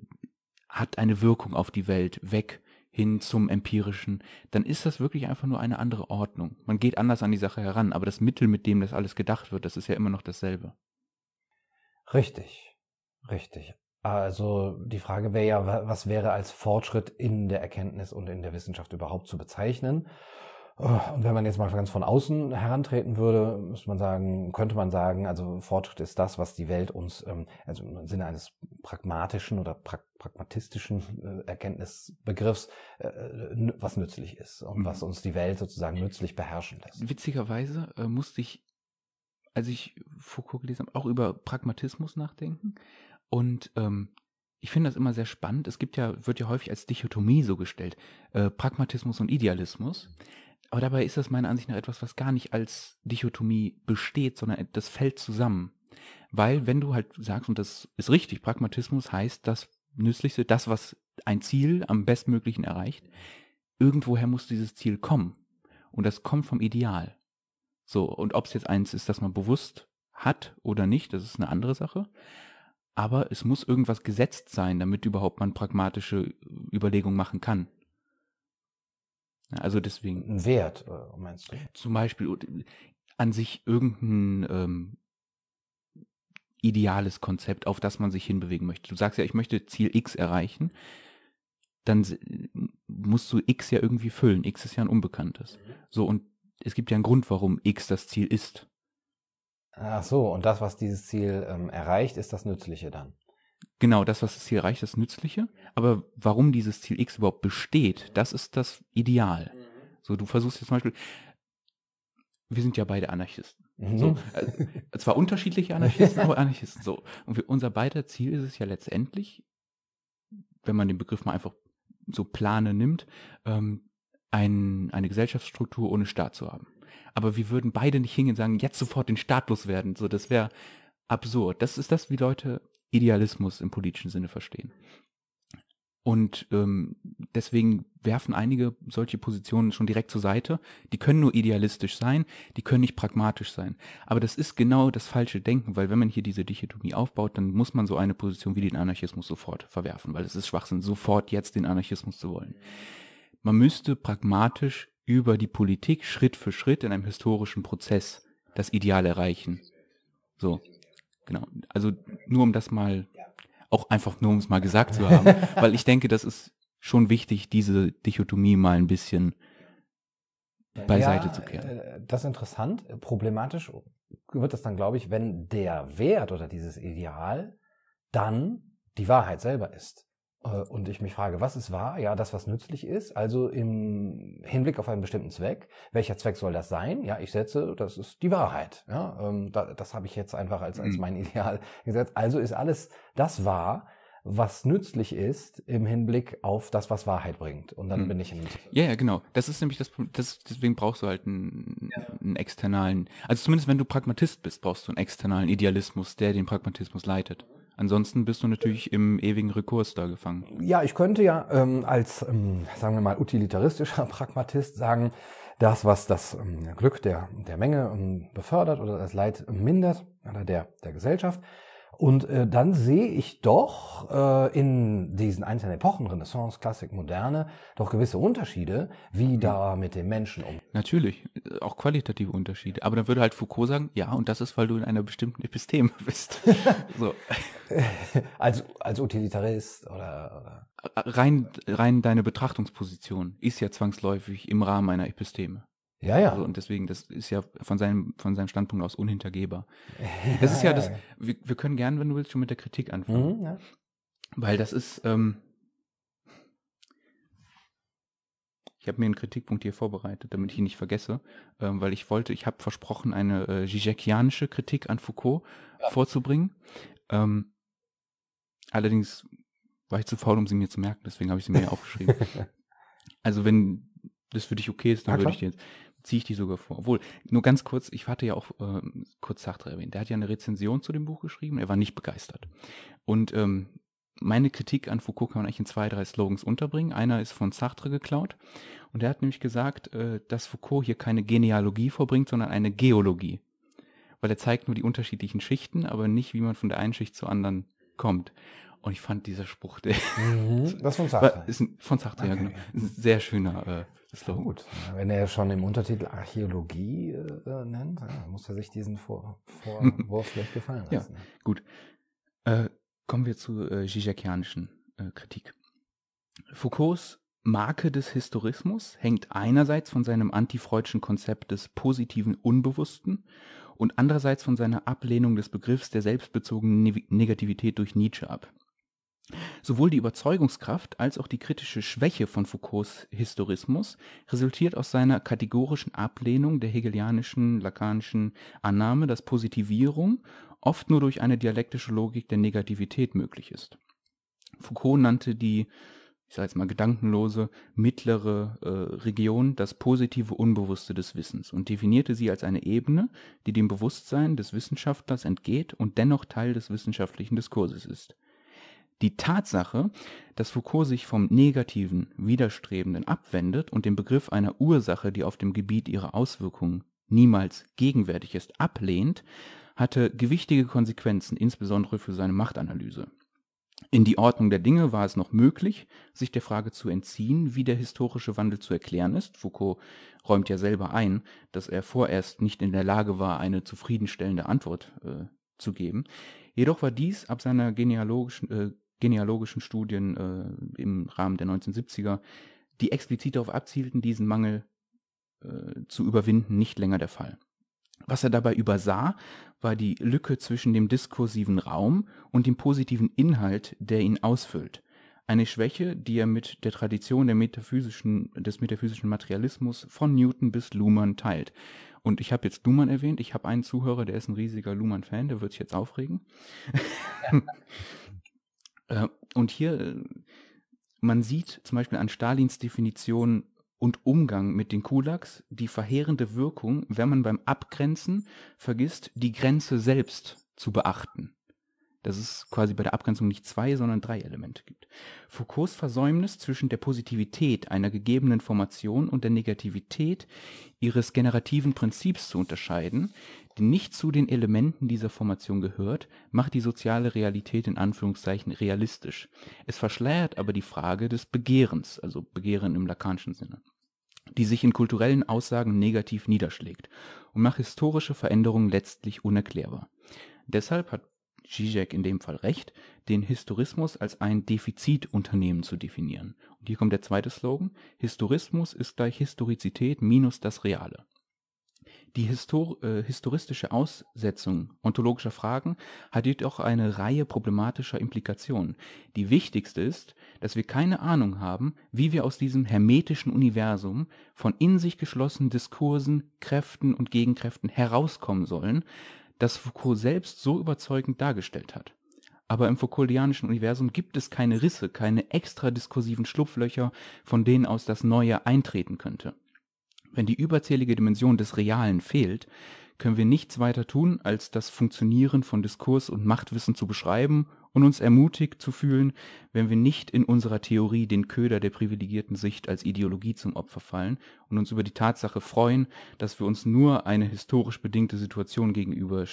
hat eine Wirkung auf die Welt weg hin zum empirischen, dann ist das wirklich einfach nur eine andere Ordnung. Man geht anders an die Sache heran, aber das Mittel, mit dem das alles gedacht wird, das ist ja immer noch dasselbe. Richtig, richtig. Also die Frage wäre ja, was wäre als Fortschritt in der Erkenntnis und in der Wissenschaft überhaupt zu bezeichnen? Und wenn man jetzt mal ganz von außen herantreten würde, müsste man sagen, könnte man sagen, also Fortschritt ist das, was die Welt uns, ähm, also im Sinne eines pragmatischen oder pragmatistischen äh, Erkenntnisbegriffs, äh, was nützlich ist und mhm. was uns die Welt sozusagen nützlich beherrschen lässt. Witzigerweise äh, musste ich, als ich Foucault gelesen habe, auch über Pragmatismus nachdenken. Und ähm, ich finde das immer sehr spannend. Es gibt ja, wird ja häufig als Dichotomie so gestellt, äh, Pragmatismus und Idealismus. Aber dabei ist das meiner Ansicht nach etwas, was gar nicht als Dichotomie besteht, sondern das fällt zusammen. Weil wenn du halt sagst, und das ist richtig, Pragmatismus heißt das Nützlichste, das, was ein Ziel am bestmöglichen erreicht, irgendwoher muss dieses Ziel kommen. Und das kommt vom Ideal. So, und ob es jetzt eins ist, das man bewusst hat oder nicht, das ist eine andere Sache. Aber es muss irgendwas gesetzt sein, damit überhaupt man pragmatische Überlegungen machen kann. Also deswegen. Ein Wert, äh, meinst du? Zum Beispiel an sich irgendein ähm, ideales Konzept, auf das man sich hinbewegen möchte. Du sagst ja, ich möchte Ziel X erreichen, dann musst du X ja irgendwie füllen. X ist ja ein Unbekanntes. Mhm. So, und es gibt ja einen Grund, warum X das Ziel ist. Ach so, und das, was dieses Ziel ähm, erreicht, ist das Nützliche dann. Genau, das, was das Ziel erreicht, das Nützliche. Aber warum dieses Ziel X überhaupt besteht, das ist das Ideal. Mhm. So, du versuchst jetzt zum Beispiel, wir sind ja beide Anarchisten. Mhm. So, äh, zwar unterschiedliche Anarchisten, aber Anarchisten. So. Und für unser beider Ziel ist es ja letztendlich, wenn man den Begriff mal einfach so plane nimmt, ähm, ein, eine Gesellschaftsstruktur ohne Staat zu haben. Aber wir würden beide nicht hingehen und sagen, jetzt sofort den Staat loswerden. So, das wäre absurd. Das ist das, wie Leute Idealismus im politischen Sinne verstehen. Und ähm, deswegen werfen einige solche Positionen schon direkt zur Seite. Die können nur idealistisch sein, die können nicht pragmatisch sein. Aber das ist genau das falsche Denken, weil wenn man hier diese Dichotomie aufbaut, dann muss man so eine Position wie den Anarchismus sofort verwerfen, weil es ist Schwachsinn, sofort jetzt den Anarchismus zu wollen. Man müsste pragmatisch über die Politik Schritt für Schritt in einem historischen Prozess das Ideal erreichen. So, genau. Also nur um das mal auch einfach nur, um es mal gesagt zu haben, weil ich denke, das ist schon wichtig, diese Dichotomie mal ein bisschen beiseite ja, zu kehren. Äh, das ist interessant. Problematisch wird das dann, glaube ich, wenn der Wert oder dieses Ideal dann die Wahrheit selber ist. Äh, und ich mich frage, was ist wahr? Ja, das, was nützlich ist, also im Hinblick auf einen bestimmten Zweck. Welcher Zweck soll das sein? Ja, ich setze, das ist die Wahrheit. Ja, ähm, das habe ich jetzt einfach als, als mhm. mein Ideal gesetzt. Also ist alles das wahr, was nützlich ist im Hinblick auf das, was Wahrheit bringt. Und dann hm. bin ich in Ja, ja, genau. Das ist nämlich das, das deswegen brauchst du halt einen, ja. einen, externalen, also zumindest wenn du Pragmatist bist, brauchst du einen externalen Idealismus, der den Pragmatismus leitet. Ansonsten bist du natürlich im ewigen Rekurs da gefangen. Ja, ich könnte ja ähm, als, ähm, sagen wir mal, utilitaristischer Pragmatist sagen, das, was das ähm, Glück der, der Menge ähm, befördert oder das Leid mindert, oder der, der Gesellschaft, und äh, dann sehe ich doch äh, in diesen einzelnen Epochen, Renaissance, Klassik, Moderne, doch gewisse Unterschiede, wie mhm. da mit den Menschen um. Natürlich, auch qualitative Unterschiede. Aber dann würde halt Foucault sagen, ja, und das ist, weil du in einer bestimmten Episteme bist. so. als, als Utilitarist oder, oder. Rein, rein deine Betrachtungsposition ist ja zwangsläufig im Rahmen einer Episteme. Ja, ja. Also, und deswegen, das ist ja von seinem, von seinem Standpunkt aus unhintergehbar. Das ist ja das, wir, wir können gerne, wenn du willst, schon mit der Kritik anfangen. Mhm, ja. Weil das ist, ähm, ich habe mir einen Kritikpunkt hier vorbereitet, damit ich ihn nicht vergesse, ähm, weil ich wollte, ich habe versprochen, eine äh, Zizekianische Kritik an Foucault ja. vorzubringen. Ähm, allerdings war ich zu faul, um sie mir zu merken, deswegen habe ich sie mir aufgeschrieben. also wenn das für dich okay ist, dann würde ich dir jetzt ziehe ich die sogar vor. Obwohl, nur ganz kurz, ich hatte ja auch äh, kurz Sartre erwähnt. Der hat ja eine Rezension zu dem Buch geschrieben, er war nicht begeistert. Und ähm, meine Kritik an Foucault kann man eigentlich in zwei, drei Slogans unterbringen. Einer ist von Sartre geklaut und er hat nämlich gesagt, äh, dass Foucault hier keine Genealogie vorbringt, sondern eine Geologie. Weil er zeigt nur die unterschiedlichen Schichten, aber nicht, wie man von der einen Schicht zur anderen kommt. Und ich fand dieser Spruch, der mhm, das von Sartre. War, ist ein, von Sartre, okay. ja genau. Ein sehr schöner äh, Slogan. Gut, wenn er schon im Untertitel Archäologie äh, nennt, ja, muss er sich diesen Vor Vorwurf vielleicht gefallen lassen. Ja, gut. Äh, kommen wir zur äh, Zizekianischen äh, Kritik. Foucaults Marke des Historismus hängt einerseits von seinem antifreudschen Konzept des positiven Unbewussten und andererseits von seiner Ablehnung des Begriffs der selbstbezogenen Negativität durch Nietzsche ab. Sowohl die Überzeugungskraft als auch die kritische Schwäche von Foucaults Historismus resultiert aus seiner kategorischen Ablehnung der hegelianischen, lakanischen Annahme, dass Positivierung oft nur durch eine dialektische Logik der Negativität möglich ist. Foucault nannte die, ich sage jetzt mal gedankenlose, mittlere äh, Region das positive Unbewusste des Wissens und definierte sie als eine Ebene, die dem Bewusstsein des Wissenschaftlers entgeht und dennoch Teil des wissenschaftlichen Diskurses ist. Die Tatsache, dass Foucault sich vom Negativen, Widerstrebenden abwendet und den Begriff einer Ursache, die auf dem Gebiet ihrer Auswirkungen niemals gegenwärtig ist, ablehnt, hatte gewichtige Konsequenzen, insbesondere für seine Machtanalyse. In die Ordnung der Dinge war es noch möglich, sich der Frage zu entziehen, wie der historische Wandel zu erklären ist. Foucault räumt ja selber ein, dass er vorerst nicht in der Lage war, eine zufriedenstellende Antwort äh, zu geben. Jedoch war dies ab seiner genealogischen, äh, genealogischen Studien äh, im Rahmen der 1970er, die explizit darauf abzielten, diesen Mangel äh, zu überwinden, nicht länger der Fall. Was er dabei übersah, war die Lücke zwischen dem diskursiven Raum und dem positiven Inhalt, der ihn ausfüllt. Eine Schwäche, die er mit der Tradition der metaphysischen, des metaphysischen Materialismus von Newton bis Luhmann teilt. Und ich habe jetzt Luhmann erwähnt, ich habe einen Zuhörer, der ist ein riesiger Luhmann-Fan, der wird sich jetzt aufregen. Äh, und hier, äh, man sieht zum Beispiel an Stalins Definition und Umgang mit den Kulaks die verheerende Wirkung, wenn man beim Abgrenzen vergisst, die Grenze selbst zu beachten dass es quasi bei der Abgrenzung nicht zwei, sondern drei Elemente gibt. Foucaults Versäumnis zwischen der Positivität einer gegebenen Formation und der Negativität ihres generativen Prinzips zu unterscheiden, die nicht zu den Elementen dieser Formation gehört, macht die soziale Realität in Anführungszeichen realistisch. Es verschleiert aber die Frage des Begehrens, also Begehren im lakanischen Sinne die sich in kulturellen Aussagen negativ niederschlägt und macht historische Veränderungen letztlich unerklärbar. Deshalb hat Zizek in dem Fall recht, den Historismus als ein Defizitunternehmen zu definieren. Und hier kommt der zweite Slogan, Historismus ist gleich Historizität minus das Reale. Die Histor äh, historistische Aussetzung ontologischer Fragen hat jedoch eine Reihe problematischer Implikationen. Die wichtigste ist, dass wir keine Ahnung haben, wie wir aus diesem hermetischen Universum von in sich geschlossenen Diskursen, Kräften und Gegenkräften herauskommen sollen, das Foucault selbst so überzeugend dargestellt hat. Aber im Foucauldianischen Universum gibt es keine Risse, keine extra diskursiven Schlupflöcher, von denen aus das Neue eintreten könnte. Wenn die überzählige Dimension des Realen fehlt, können wir nichts weiter tun, als das Funktionieren von Diskurs und Machtwissen zu beschreiben und uns ermutigt zu fühlen, wenn wir nicht in unserer Theorie den Köder der privilegierten Sicht als Ideologie zum Opfer fallen und uns über die Tatsache freuen, dass wir uns nur eine historisch bedingte Situation gegenüber,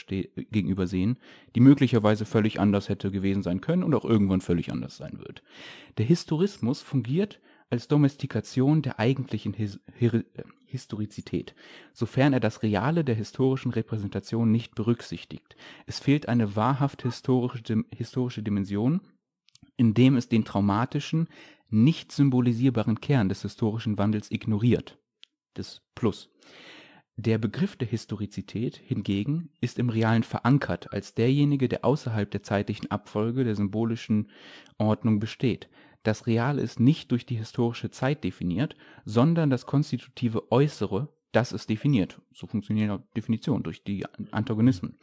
sehen, die möglicherweise völlig anders hätte gewesen sein können und auch irgendwann völlig anders sein wird. Der Historismus fungiert als Domestikation der eigentlichen His Hir Historizität, sofern er das Reale der historischen Repräsentation nicht berücksichtigt. Es fehlt eine wahrhaft historische, historische Dimension, indem es den traumatischen, nicht symbolisierbaren Kern des historischen Wandels ignoriert. Das Plus. Der Begriff der Historizität hingegen ist im Realen verankert als derjenige, der außerhalb der zeitlichen Abfolge der symbolischen Ordnung besteht. Das Reale ist nicht durch die historische Zeit definiert, sondern das konstitutive Äußere, das es definiert. So funktioniert Definition durch die Antagonismen.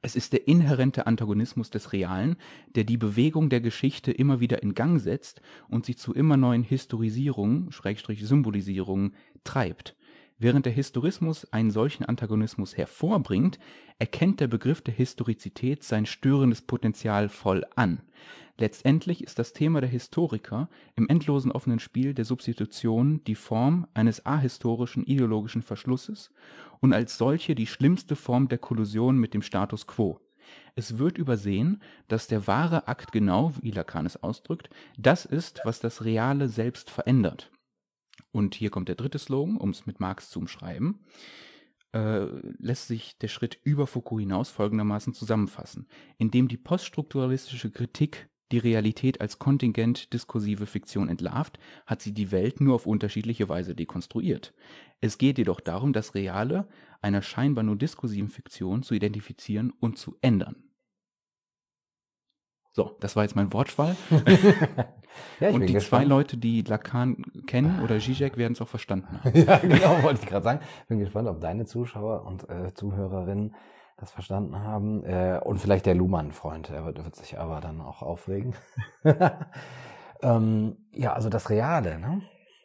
Es ist der inhärente Antagonismus des Realen, der die Bewegung der Geschichte immer wieder in Gang setzt und sie zu immer neuen Historisierungen, Schrägstrich Symbolisierungen, treibt. Während der Historismus einen solchen Antagonismus hervorbringt, erkennt der Begriff der Historizität sein störendes Potenzial voll an. Letztendlich ist das Thema der Historiker im endlosen offenen Spiel der Substitution die Form eines ahistorischen ideologischen Verschlusses und als solche die schlimmste Form der Kollusion mit dem Status quo. Es wird übersehen, dass der wahre Akt genau, wie Lacan es ausdrückt, das ist, was das Reale selbst verändert und hier kommt der dritte Slogan, um es mit Marx zu umschreiben, äh, lässt sich der Schritt über Foucault hinaus folgendermaßen zusammenfassen, indem die poststrukturalistische Kritik die Realität als kontingent diskursive Fiktion entlarvt, hat sie die Welt nur auf unterschiedliche Weise dekonstruiert. Es geht jedoch darum, das Reale einer scheinbar nur diskursiven Fiktion zu identifizieren und zu ändern. So, das war jetzt mein Wortschwall. ja, und die gespannt. zwei Leute, die Lacan kennen oder Zizek, werden es auch verstanden haben. ja, genau, wollte ich gerade sagen. Bin gespannt, ob deine Zuschauer und äh, Zuhörerinnen das verstanden haben. Äh, und vielleicht der Luhmann-Freund, er wird, wird, sich aber dann auch aufregen. ähm, ja, also das Reale, ne?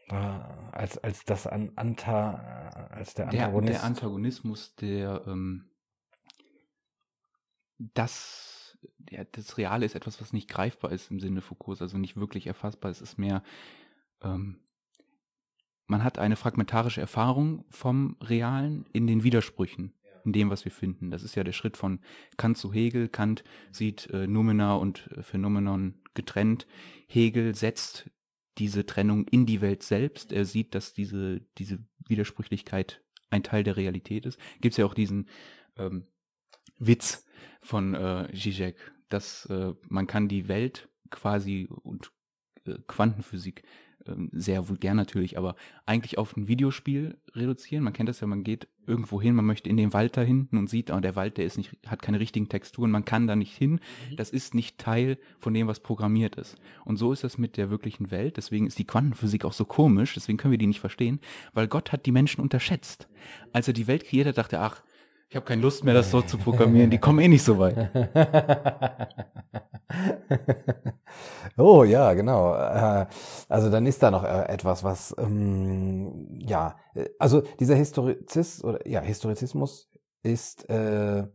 Äh, als, als das an, Anta, als der Antagonist. Der, der Antagonismus, der ähm, das ja, das Reale ist etwas, was nicht greifbar ist im Sinne Foucaults, also nicht wirklich erfassbar. Es ist mehr, ähm, man hat eine fragmentarische Erfahrung vom Realen in den Widersprüchen, in dem, was wir finden. Das ist ja der Schritt von Kant zu Hegel. Kant sieht äh, Numena und äh, Phänomenon getrennt. Hegel setzt diese Trennung in die Welt selbst. Er sieht, dass diese, diese Widersprüchlichkeit ein Teil der Realität ist. Gibt es ja auch diesen ähm, Witz von äh, Zizek, dass äh, man kann die Welt quasi und äh, Quantenphysik äh, sehr vulgär natürlich, aber eigentlich auf ein Videospiel reduzieren. Man kennt das ja, man geht irgendwo hin, man möchte in den Wald da hinten und sieht, oh, der Wald, der ist nicht, hat keine richtigen Texturen, man kann da nicht hin. Mhm. Das ist nicht Teil von dem, was programmiert ist. Und so ist das mit der wirklichen Welt. Deswegen ist die Quantenphysik auch so komisch, deswegen können wir die nicht verstehen, weil Gott hat die Menschen unterschätzt. Als er die Welt kreiert hat, dachte er, ach, ich habe keine Lust mehr, das so zu programmieren. Die kommen eh nicht so weit. oh ja, genau. Äh, also dann ist da noch äh, etwas, was ähm, ja, äh, also dieser Historizismus oder ja Historizismus ist äh,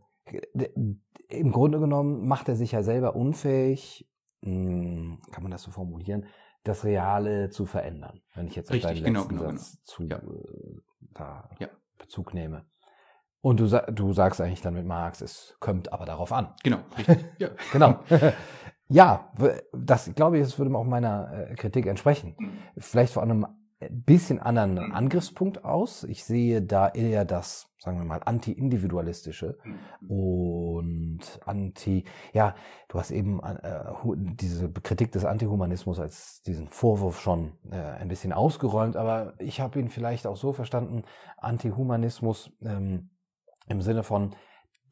im Grunde genommen macht er sich ja selber unfähig, mh, hm, kann man das so formulieren, das Reale zu verändern. Wenn ich jetzt auf Richtig, deinen genau, letzten genau, Satz genau. zu ja. da ja. Bezug nehme. Und du, du sagst eigentlich dann mit Marx, es kommt aber darauf an. Genau, richtig. Ja. genau. ja, das glaube ich, das würde auch meiner äh, Kritik entsprechen. Vielleicht vor einem bisschen anderen Angriffspunkt aus. Ich sehe da eher das, sagen wir mal, anti-individualistische und anti, ja, du hast eben äh, diese Kritik des Antihumanismus als diesen Vorwurf schon äh, ein bisschen ausgeräumt, aber ich habe ihn vielleicht auch so verstanden, Antihumanismus ähm, im Sinne von,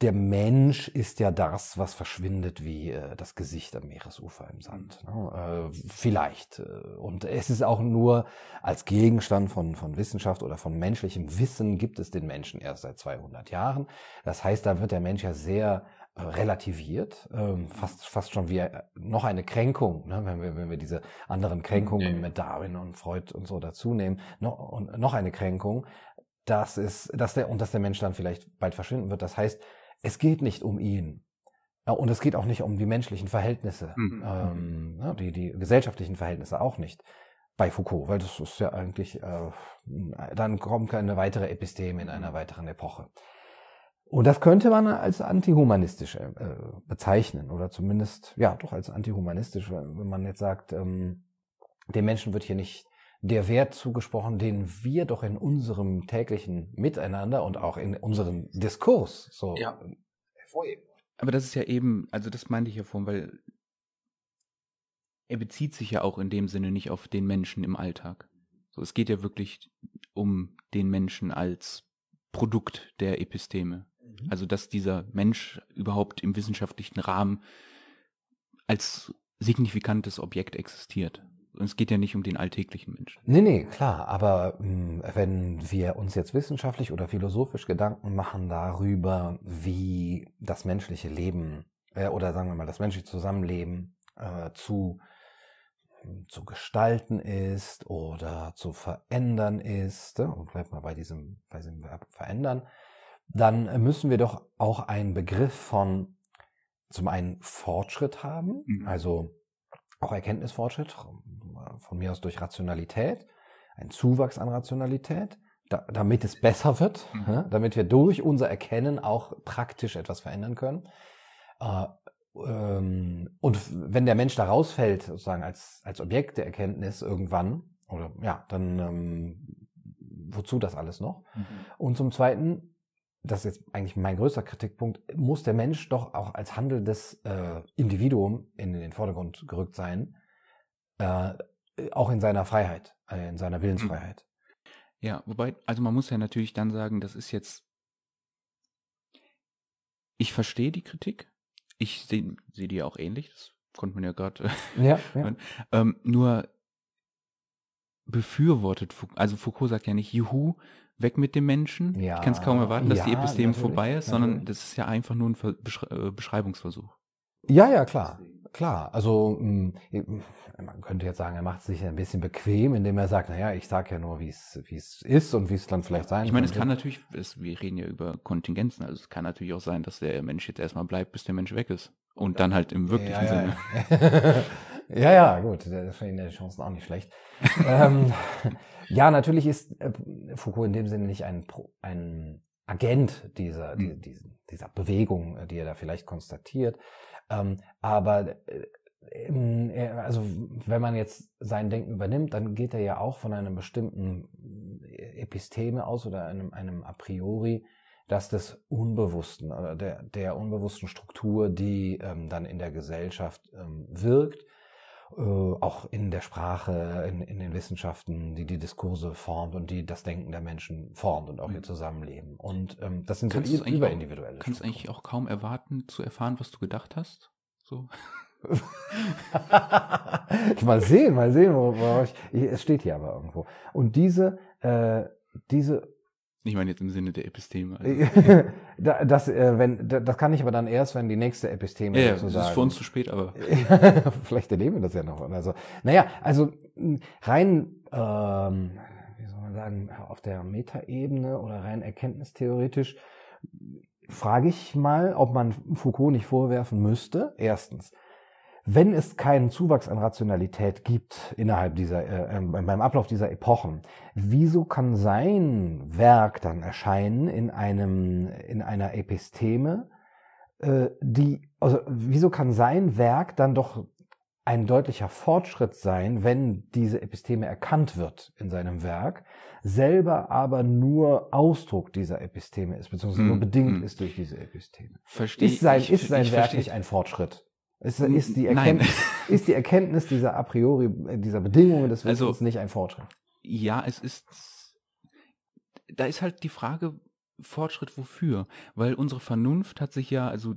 der Mensch ist ja das, was verschwindet wie äh, das Gesicht am Meeresufer im Sand. Ne? Äh, vielleicht. Äh, und es ist auch nur als Gegenstand von, von Wissenschaft oder von menschlichem Wissen gibt es den Menschen erst seit 200 Jahren. Das heißt, da wird der Mensch ja sehr äh, relativiert, ähm, fast, fast schon wie äh, noch eine Kränkung, ne? wenn, wir, wenn wir diese anderen Kränkungen mit Darwin und Freud und so dazu nehmen, noch, und noch eine Kränkung, dass es, dass der, und dass der Mensch dann vielleicht bald verschwinden wird. Das heißt, es geht nicht um ihn. Und es geht auch nicht um die menschlichen Verhältnisse, mhm. ähm, ne, die, die gesellschaftlichen Verhältnisse auch nicht bei Foucault, weil das ist ja eigentlich, äh, dann kommt keine weitere Episteme in einer weiteren Epoche. Und das könnte man als antihumanistisch äh, bezeichnen oder zumindest, ja, doch als antihumanistisch, wenn man jetzt sagt, ähm, dem Menschen wird hier nicht der Wert zugesprochen, den wir doch in unserem täglichen Miteinander und auch in unserem Diskurs so ja. hervorheben. Aber das ist ja eben, also das meinte ich ja vorhin, weil er bezieht sich ja auch in dem Sinne nicht auf den Menschen im Alltag. So, es geht ja wirklich um den Menschen als Produkt der Episteme. Mhm. Also, dass dieser Mensch überhaupt im wissenschaftlichen Rahmen als signifikantes Objekt existiert. Es geht ja nicht um den alltäglichen Menschen. Nee, nee, klar. Aber mh, hm, wenn wir uns jetzt wissenschaftlich oder philosophisch Gedanken machen darüber, wie das menschliche Leben äh, oder sagen wir mal das menschliche Zusammenleben äh, zu zu gestalten ist oder zu verändern ist, äh, und bleibt mal bei diesem, bei diesem Verb verändern, dann müssen wir doch auch einen Begriff von zum einen Fortschritt haben, mhm. also auch Erkenntnisfortschritt, von mir aus durch Rationalität, ein Zuwachs an Rationalität, da, damit es besser wird, mhm. ja, damit wir durch unser Erkennen auch praktisch etwas verändern können. Äh, ähm, und wenn der Mensch da rausfällt, sozusagen als, als Objekt der Erkenntnis irgendwann, oder ja, dann ähm, wozu das alles noch? Mhm. Und zum Zweiten, das ist jetzt eigentlich mein größter Kritikpunkt, muss der Mensch doch auch als handelndes äh, Individuum in den Vordergrund gerückt sein, äh, auch in seiner Freiheit, äh, in seiner Willensfreiheit. Ja, wobei, also man muss ja natürlich dann sagen, das ist jetzt, ich verstehe die Kritik, ich sehe seh die ja auch ähnlich, das konnte man ja gerade. Ja, ja. ähm, nur befürwortet, also Foucault sagt ja nicht, juhu, weg mit dem Menschen. Ja, ich kann es kaum erwarten, dass ja, die Epistem vorbei ist, sondern natürlich. das ist ja einfach nur ein äh, Beschreibungsversuch. Ja, ja, klar. Klar, also hm, man könnte jetzt sagen, er macht es sich ein bisschen bequem, indem er sagt, naja, ich sage ja nur, wie es wie es ist und wie es dann vielleicht sein Ich meine, es kann natürlich, es, wir reden ja über Kontingenzen, also es kann natürlich auch sein, dass der Mensch jetzt erstmal bleibt, bis der Mensch weg ist. Und dann halt im wirklichen ja, Sinne. Ja. ja, ja, gut, das für die Chancen auch nicht schlecht. ähm, ja, natürlich ist äh, Foucault in dem Sinne nicht ein, ein Agent dieser, hm. dieser, dieser Bewegung, die er da vielleicht konstatiert. Ähm, aber äh, also wenn man jetzt sein Denken übernimmt, dann geht er ja auch von einem bestimmten Episteme aus oder einem, einem a priori, dass des Unbewussten oder der, der unbewussten Struktur, die ähm, dann in der Gesellschaft ähm, wirkt, äh, auch in der Sprache, in, in den Wissenschaften, die die Diskurse formt und die das Denken der Menschen formt und auch ihr mhm. Zusammenleben. Und ähm, das sind kannst so überindividuelle. Auch, kannst du eigentlich auch kaum erwarten zu erfahren, was du gedacht hast? So. mal sehen, mal sehen, worauf ich, es steht hier aber irgendwo. Und diese, äh, diese ich meine jetzt im Sinne der Episteme. Also. das, äh, wenn, das kann ich aber dann erst, wenn die nächste Episteme ja, sozusagen. Das ist für uns zu spät, aber. Vielleicht erleben wir das ja noch. Also, naja, also rein, ähm, wie soll man sagen, auf der Metaebene oder rein erkenntnistheoretisch frage ich mal, ob man Foucault nicht vorwerfen müsste. Erstens, wenn es keinen Zuwachs an Rationalität gibt innerhalb dieser, äh, ähm, beim Ablauf dieser Epochen, wieso kann sein Werk dann erscheinen in einem, in einer Episteme, äh, die, also wieso kann sein Werk dann doch ein deutlicher Fortschritt sein, wenn diese Episteme erkannt wird in seinem Werk, selber aber nur Ausdruck dieser Episteme ist, beziehungsweise nur hm, bedingt hm. ist durch diese Episteme. Verstehe ist sein, ist sein ich, Werk verstehe. nicht ein Fortschritt? Ist, ist, die Erkenntnis, ist die Erkenntnis dieser a priori, dieser Bedingungen des Wissens also, nicht ein Fortschritt? Ja, es ist, da ist halt die Frage, Fortschritt wofür? Weil unsere Vernunft hat sich ja, also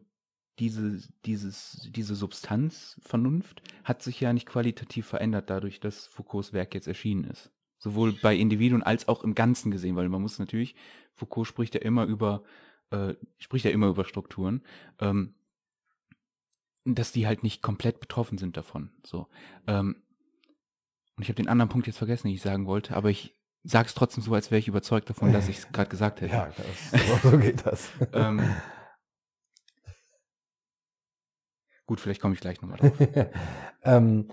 diese, dieses, diese Substanz Vernunft hat sich ja nicht qualitativ verändert dadurch, dass Foucaults Werk jetzt erschienen ist. Sowohl bei Individuen als auch im Ganzen gesehen, weil man muss natürlich, Foucault spricht ja immer über, äh, spricht ja immer über Strukturen, ähm, dass die halt nicht komplett betroffen sind davon. So. Ähm, und ich habe den anderen Punkt jetzt vergessen, den ich sagen wollte, aber ich sage es trotzdem so, als wäre ich überzeugt davon, dass ich es gerade gesagt hätte. Ja, das, so geht das. ähm, Gut, vielleicht komme ich gleich nochmal drauf. ähm,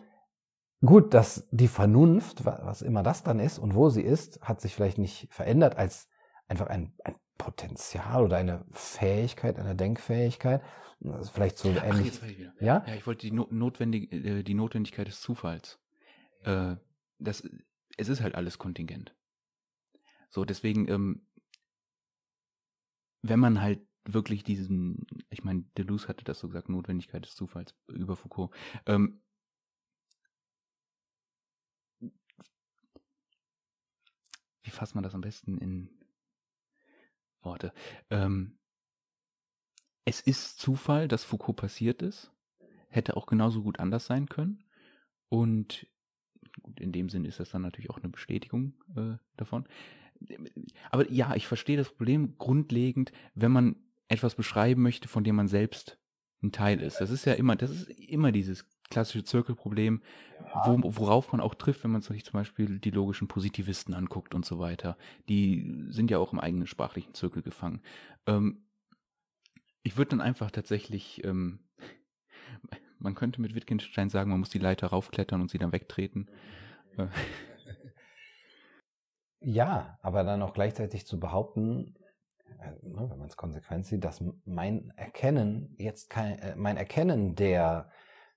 gut, dass die Vernunft, was immer das dann ist und wo sie ist, hat sich vielleicht nicht verändert als einfach ein, ein Potenzial oder eine Fähigkeit, eine Denkfähigkeit. Vielleicht so Ach, ähnlich. Jetzt weiß ich wieder. Ja? ja, ich wollte die, notwendig, äh, die Notwendigkeit des Zufalls. Äh, das, es ist halt alles kontingent. So, deswegen, ähm, wenn man halt wirklich diesen, ich meine, Deleuze hatte das so gesagt, Notwendigkeit des Zufalls über Foucault. Ähm, wie fasst man das am besten in Worte? Ähm, es ist Zufall, dass Foucault passiert ist. Hätte auch genauso gut anders sein können. Und in dem Sinn ist das dann natürlich auch eine Bestätigung äh, davon. Aber ja, ich verstehe das Problem grundlegend, wenn man etwas beschreiben möchte, von dem man selbst ein Teil ist. Das ist ja immer, das ist immer dieses klassische Zirkelproblem, wo, worauf man auch trifft, wenn man sich zum Beispiel die logischen Positivisten anguckt und so weiter. Die sind ja auch im eigenen sprachlichen Zirkel gefangen. Ähm, ich würde dann einfach tatsächlich, ähm, man könnte mit Wittgenstein sagen, man muss die Leiter raufklettern und sie dann wegtreten. Äh. Ja, aber dann auch gleichzeitig zu behaupten, äh, ne, wenn man es konsequent sieht, dass mein Erkennen jetzt kein, äh, mein Erkennen der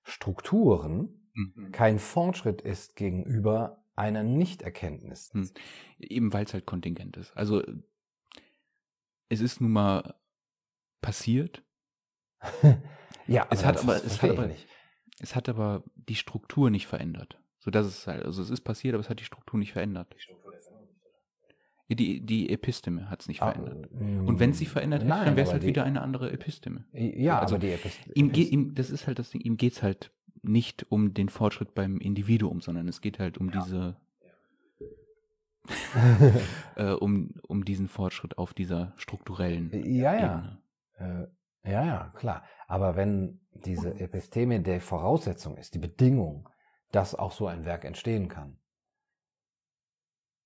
Strukturen mhm. kein Fortschritt ist gegenüber einer Nichterkenntnis. Mhm. Eben weil es halt kontingent ist. Also es ist nun mal passiert. ja, es hat aber, es hat aber, nicht. es hat aber die Struktur nicht verändert. So dass es halt, also es ist passiert, aber es hat die Struktur nicht verändert. Die Struktur die, die Episteme hat es nicht ah, verändert. Ah, und wenn es sich verändert hätte, dann wäre es halt die, wieder eine andere Episteme. Ja, also die Episteme. Ihm, ihm, das ist halt das Ding, ihm geht es halt nicht um den Fortschritt beim Individuum, sondern es geht halt um ja. diese äh, um, um diesen Fortschritt auf dieser strukturellen ja, ja. Ebene. Äh, ja, ja, klar. Aber wenn diese Episteme der Voraussetzung ist, die Bedingung, dass auch so ein Werk entstehen kann,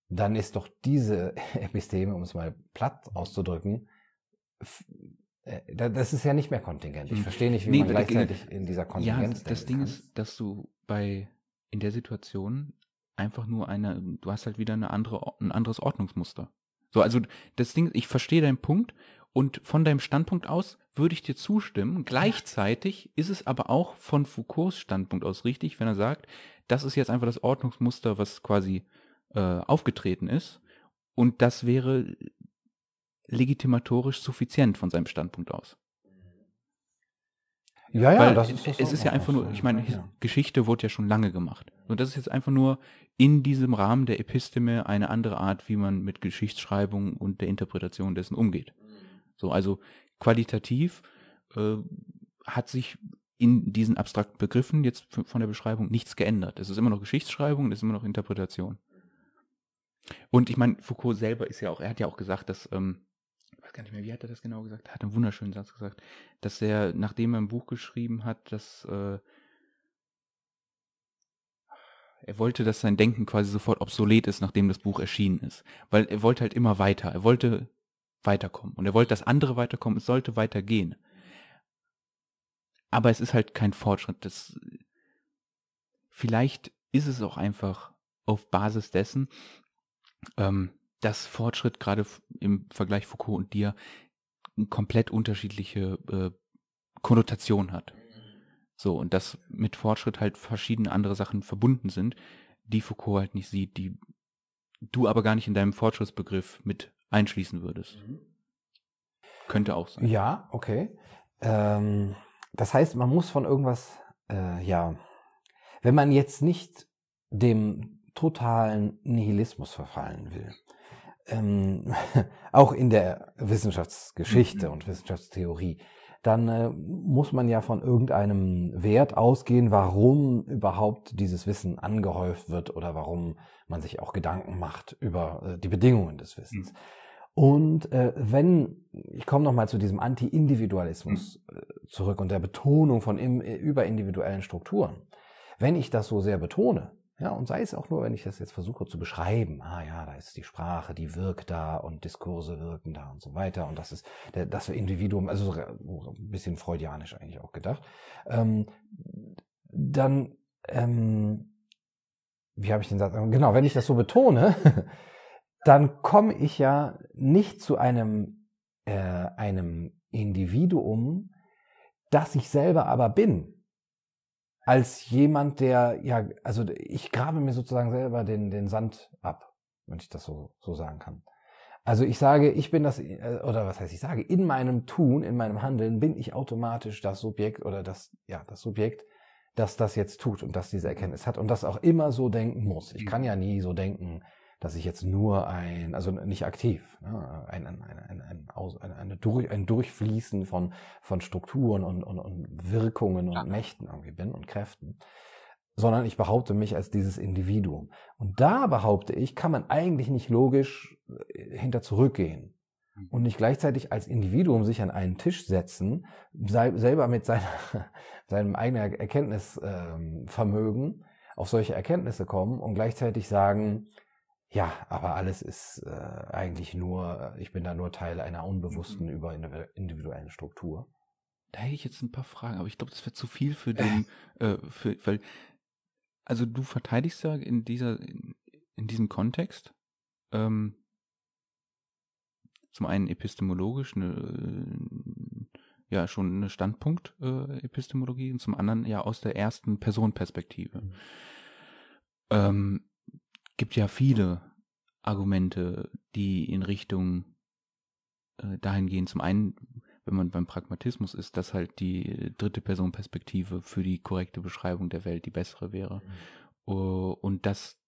dann ist doch diese Episteme, um es mal platt auszudrücken, äh, das ist ja nicht mehr kontingent. Ich hm. verstehe nicht, wie nee, man gleichzeitig in dieser Kontingenz Ja, das Ding kann. ist, dass du bei in der Situation einfach nur eine, du hast halt wieder eine andere, ein anderes Ordnungsmuster. So, also das Ding, ich verstehe deinen Punkt und von deinem Standpunkt aus würde ich dir zustimmen. Gleichzeitig ist es aber auch von Foucaults Standpunkt aus richtig, wenn er sagt, das ist jetzt einfach das Ordnungsmuster, was quasi äh, aufgetreten ist. Und das wäre legitimatorisch suffizient von seinem Standpunkt aus. Ja, ja, Weil das ist das Es ist ja einfach nur, ich meine, ja. Geschichte wurde ja schon lange gemacht. Und das ist jetzt einfach nur in diesem Rahmen der Episteme eine andere Art, wie man mit Geschichtsschreibung und der Interpretation dessen umgeht. So, also qualitativ äh, hat sich in diesen abstrakten Begriffen jetzt von der Beschreibung nichts geändert. Es ist immer noch Geschichtsschreibung, es ist immer noch Interpretation. Und ich meine, Foucault selber ist ja auch, er hat ja auch gesagt, dass, ähm, ich weiß gar nicht mehr, wie hat er das genau gesagt? Er hat einen wunderschönen Satz gesagt, dass er, nachdem er ein Buch geschrieben hat, dass äh, er wollte, dass sein Denken quasi sofort obsolet ist, nachdem das Buch erschienen ist. Weil er wollte halt immer weiter. Er wollte weiterkommen. Und er wollte, dass andere weiterkommen. Es sollte weitergehen. Aber es ist halt kein Fortschritt. Das, vielleicht ist es auch einfach auf Basis dessen, ähm, dass Fortschritt gerade im Vergleich Foucault und dir komplett unterschiedliche äh, Konnotation hat. So, und dass mit Fortschritt halt verschiedene andere Sachen verbunden sind, die Foucault halt nicht sieht, die du aber gar nicht in deinem Fortschrittsbegriff mit einschließen würdest. Mhm. Könnte auch sein. Ja, okay. Ähm, das heißt, man muss von irgendwas, äh, ja, wenn man jetzt nicht dem totalen Nihilismus verfallen will, ähm, auch in der Wissenschaftsgeschichte mhm. und Wissenschaftstheorie, dann äh, muss man ja von irgendeinem Wert ausgehen, warum überhaupt dieses Wissen angehäuft wird oder warum man sich auch Gedanken macht über äh, die Bedingungen des Wissens. Mhm. Und äh, wenn, ich komme nochmal zu diesem Anti-Individualismus mhm. äh, zurück und der Betonung von im, überindividuellen Strukturen. Wenn ich das so sehr betone, ja, und sei es auch nur, wenn ich das jetzt versuche zu beschreiben, ah ja, da ist die Sprache, die wirkt da und Diskurse wirken da und so weiter. Und das ist das Individuum, also ein bisschen freudianisch eigentlich auch gedacht, ähm, dann, ähm, wie habe ich den Satz, genau, wenn ich das so betone, dann komme ich ja nicht zu einem, äh, einem Individuum, das ich selber aber bin als jemand, der, ja, also ich grabe mir sozusagen selber den, den Sand ab, wenn ich das so, so sagen kann. Also ich sage, ich bin das, äh, oder was heißt ich sage, in meinem Tun, in meinem Handeln bin ich automatisch das Subjekt oder das, ja, das Subjekt, das das jetzt tut und das diese Erkenntnis hat und das auch immer so denken muss. Ich kann ja nie so denken, dass ich jetzt nur ein, also nicht aktiv, ne, ein, ein, ein, ein, ein, eine durch, ein Durchfließen von, von Strukturen und, und, und Wirkungen und ja. Mächten irgendwie bin und Kräften, sondern ich behaupte mich als dieses Individuum. Und da behaupte ich, kann man eigentlich nicht logisch äh, hinter zurückgehen mhm. und nicht gleichzeitig als Individuum sich an einen Tisch setzen, selber mit seiner, seinem eigenen Erkenntnisvermögen ähm, auf solche Erkenntnisse kommen und gleichzeitig sagen, ja, aber alles ist äh, eigentlich nur, ich bin da nur Teil einer unbewussten, mhm. über individuellen Struktur. Da hätte ich jetzt ein paar Fragen, aber ich glaube, das wäre zu viel für den, äh, für, weil, also du verteidigst ja in dieser, in, in diesem Kontext, ähm, zum einen epistemologisch, eine, ja, schon eine Standpunkt-Epistemologie äh, und zum anderen ja aus der ersten Personenperspektive. Mhm. Ähm, gibt ja viele Argumente, die in Richtung äh, dahin gehen. Zum einen, wenn man beim Pragmatismus ist, dass halt die dritte Person-Perspektive für die korrekte Beschreibung der Welt die bessere wäre. Mhm. Uh, und dass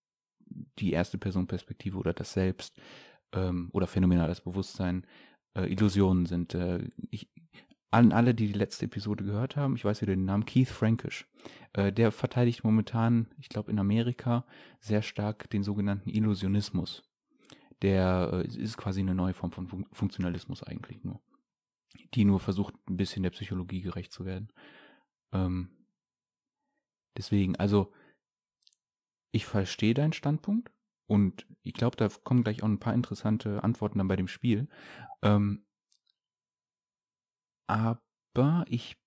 die erste Person-Perspektive oder das Selbst ähm, oder phänomenales Bewusstsein äh, Illusionen sind. Äh, ich, an alle, die die letzte Episode gehört haben, ich weiß wieder den Namen, Keith Frankish, äh, der verteidigt momentan, ich glaube in Amerika, sehr stark den sogenannten Illusionismus. Der äh, ist quasi eine neue Form von Fun Funktionalismus eigentlich nur, die nur versucht, ein bisschen der Psychologie gerecht zu werden. Ähm, deswegen, also ich verstehe deinen Standpunkt und ich glaube, da kommen gleich auch ein paar interessante Antworten dann bei dem Spiel. Ähm, aber ich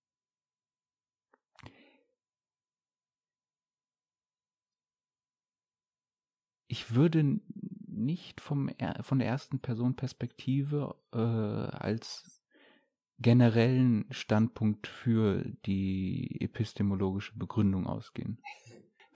ich würde nicht vom von der ersten Person Perspektive äh, als generellen Standpunkt für die epistemologische Begründung ausgehen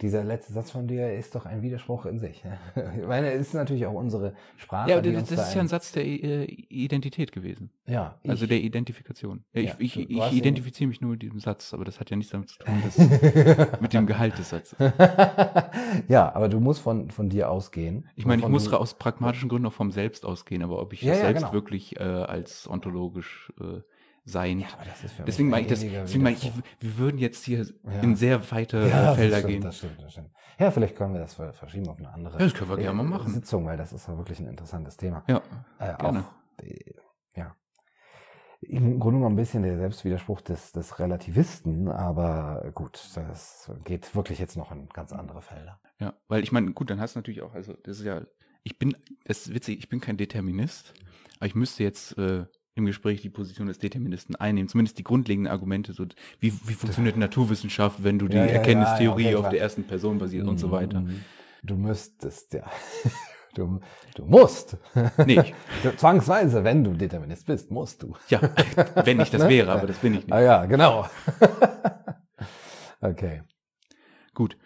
dieser letzte Satz von dir ist doch ein Widerspruch in sich. Ich meine, es ist natürlich auch unsere Sprache. Ja, das, das ist ja ein Satz der äh, Identität gewesen. Ja. Ich, also der Identifikation. Ich, ja, ich, ich, ich identifiziere mich nur mit diesem Satz, aber das hat ja nichts damit zu tun, dass, mit dem Gehalt des Satzes. ja, aber du musst von, von dir ausgehen. Ich meine, ich muss aus pragmatischen Gründen auch vom Selbst ausgehen, aber ob ich ja, ja, selbst genau. wirklich äh, als ontologisch äh, sein. Ja, deswegen meine ich, das, deswegen meine ich, wir würden jetzt hier ja. in sehr weite ja, Felder stimmt, gehen. Das stimmt, das stimmt. Ja, vielleicht können wir das verschieben auf eine andere ja, das können wir gerne mal machen. Sitzung, weil das ist wirklich ein interessantes Thema. Ja, äh, gerne. Auch, ja. Im Grunde genommen ein bisschen der Selbstwiderspruch des, des Relativisten, aber gut, das geht wirklich jetzt noch in ganz andere Felder. Ja, weil ich meine, gut, dann hast du natürlich auch, also das ist ja, ich bin, das ist witzig, ich bin kein Determinist, aber ich müsste jetzt äh, im Gespräch die Position des Deterministen einnehmen, zumindest die grundlegenden Argumente, so wie, wie funktioniert Naturwissenschaft, wenn du die ja, ja, Erkenntnistheorie ja, auf der ersten Person basiert mhm. und so mhm, weiter. Du müsstest, ja. Du, du musst. Nicht. Du, zwangsweise, wenn du Determinist bist, musst du. Ja, wenn ich das ne? wäre, aber das bin ich nicht. Ah ja, genau. Okay. Gut.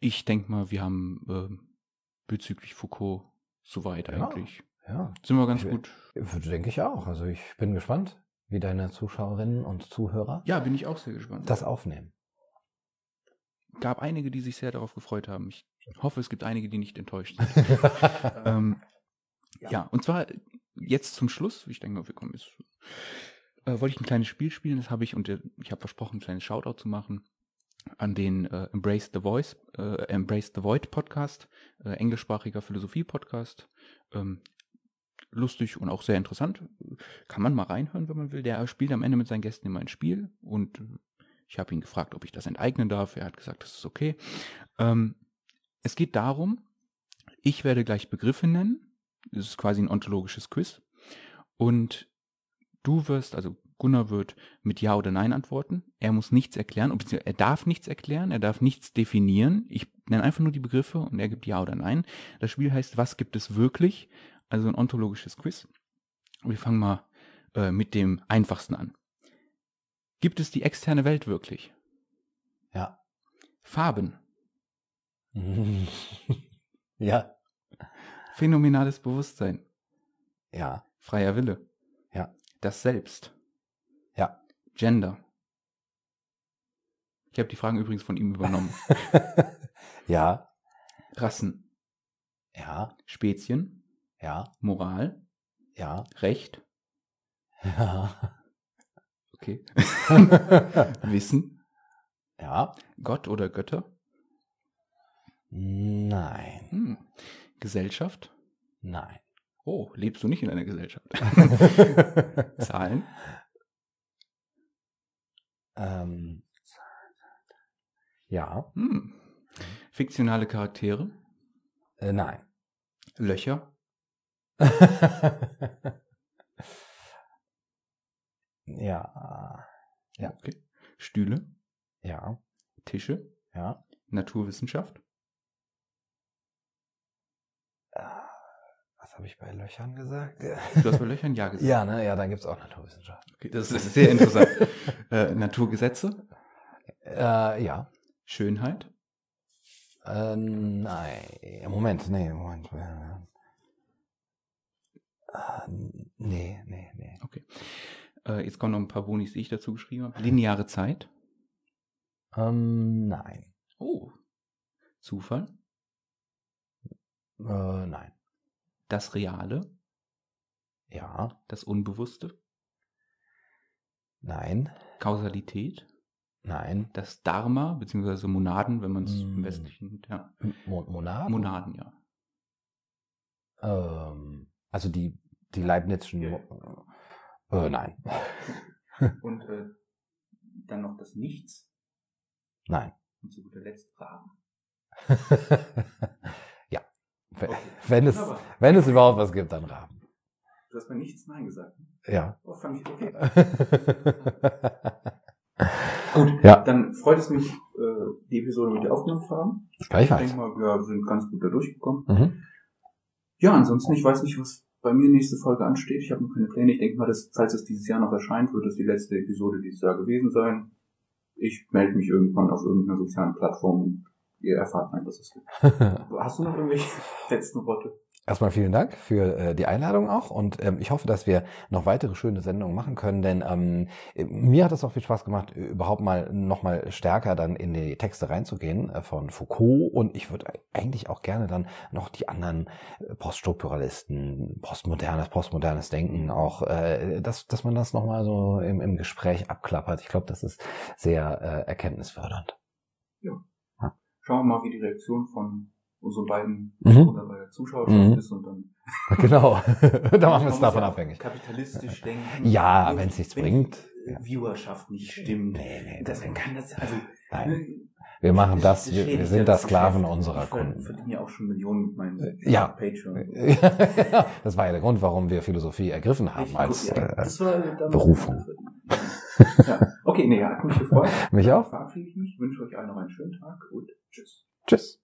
Ich denke mal, wir haben äh, bezüglich Foucault soweit eigentlich. Ja, Sind wir ganz Ich- gut. denke ich auch. Also ich bin gespannt, wie deine Zuschauerinnen und Zuhörer Ja, bin ich auch sehr gespannt. das aufnehmen. gab einige, die sich sehr darauf gefreut haben. Ich hoffe, es gibt einige, die nicht enttäuscht sind. ähm, ja. Ja. und zwar jetzt zum Schluss, ich denke mal, wir kommen jetzt, äh, wollte ich ein kleines Spiel spielen, das habe ich und äh, ich habe versprochen, ein kleines Shoutout zu machen an den äh, Embrace the Voice, äh, Embrace the Void Podcast, äh, englischsprachiger Philosophie-Podcast. Ähm, lustig und auch sehr interessant. Kann man mal reinhören, wenn man will. Der spielt am Ende mit seinen Gästen immer ein Spiel und äh, ich habe ihn gefragt, ob ich das enteignen darf. Er hat gesagt, das ist okay. Ähm, es geht darum, ich werde gleich Begriffe nennen. Das ist quasi ein ontologisches Quiz. Und du wirst, also Gunnar wird mit Ja oder Nein antworten. Er muss nichts erklären, beziehungsweise er darf nichts erklären, er darf nichts definieren. Ich nenne einfach nur die Begriffe und er gibt Ja oder Nein. Das Spiel heißt, was gibt es wirklich? Also ein ontologisches Quiz. Wir fangen mal äh, mit dem einfachsten an. Gibt es die externe Welt wirklich? Ja. Farben, ja. phänomenales Bewusstsein, Ja. freier Wille, Ja. das Selbst, Ja. Gender. Ich habe die Fragen übrigens von ihm übernommen. ja. Rassen, Ja. Spezien, Ja. Moral, Ja. Recht, Ja. okay, Wissen, ja. Gott oder Götter, Nein. hm. Gesellschaft. Nein. Oh, lebst du nicht in einer Gesellschaft? Zahlen, ähm. Ja. hm. fiktionale Charaktere, Äh, nein. Löcher, ja. Ja. okay. Stühle, Ja. Tische, Ja. Naturwissenschaft, Äh, Was habe ich bei Löchern gesagt? Du hast bei Löchern Ja gesagt. Ja, ne? Ja, dann gibt es auch Naturwissenschaft. Okay, das ist sehr interessant. äh, Naturgesetze, Äh, ja. Schönheit, Äh, nein. Moment, nee, Moment. Äh, nee, nee, nee. äh, jetzt kommen noch ein paar Bonis, die ich dazu geschrieben habe. Lineare Zeit, Ähm, nein. oh, Zufall, Äh, nein. das Reale, Ja. das Unbewusste, Nein. Kausalität, Nein. das Dharma, beziehungsweise Monaden, wenn man es im Mm. Westlichen, ja, Mo Monad? Monaden, ja. Ähm, also die, die Leibnizschen. Ja. Äh, nein. Und äh, dann noch das Nichts Nein. und zu guter Letzt Rahmen. ja. Wenn, Okay. wenn, es, wenn es überhaupt was gibt, dann Raben. Du hast bei Nichts Nein gesagt. ne? Ja. Oh, fand ich okay. Gut. Ja, Dann freut es mich, äh, die Episode mit dir aufgenommen zu haben. Ich gleichfalls. denke mal, wir sind ganz gut da durchgekommen. Mhm. Ja, ansonsten, ich weiß nicht, was bei mir nächste Folge ansteht. Ich habe noch keine Pläne. Ich denke mal, dass, falls es dieses Jahr noch erscheint, wird es die letzte Episode dieses Jahr gewesen sein. Ich melde mich irgendwann auf irgendeiner sozialen Plattform und ihr erfahrt mal, was es gibt. Hast du noch irgendwelche letzten Worte? Erstmal vielen Dank für äh, die Einladung auch und ähm, ich hoffe, dass wir noch weitere schöne Sendungen machen können, denn ähm, äh, mir hat es auch viel Spaß gemacht, überhaupt mal noch mal stärker dann in die Texte reinzugehen äh, von Foucault und ich würde eigentlich auch gerne dann noch die anderen äh, Poststrukturalisten, postmodernes, postmodernes Denken auch, äh, dass, dass man das noch mal so im, im Gespräch abklappert. Ich glaube, das ist sehr äh, erkenntnisfördernd. Schauen wir mal, wie die Reaktion von unseren beiden Mhm. oder bei der Zuschauerschaft Mhm. ist und dann Genau, da machen wir es davon abhängig. Kapitalistisch denken. Ja, Wenn- wenn's nichts wenn bringt. Viewerschaft nicht stimmt. Nee, nee, Das, dann kann das, also, Nein. ne, Wir machen das, wir, schädigt wir ja sind da das Sklaven unserer ich Kunden. verdiene ja auch schon Millionen mit meinem Ja. Patreon. das war ja der Grund, warum wir Philosophie ergriffen haben Ich- als ja, äh, das war damit- Berufung. Ja. Okay, nee, ja, hat mich gefreut. mich auch. Verabschiede ich mich, wünsche euch allen noch einen schönen Tag und tschüss. Tschüss.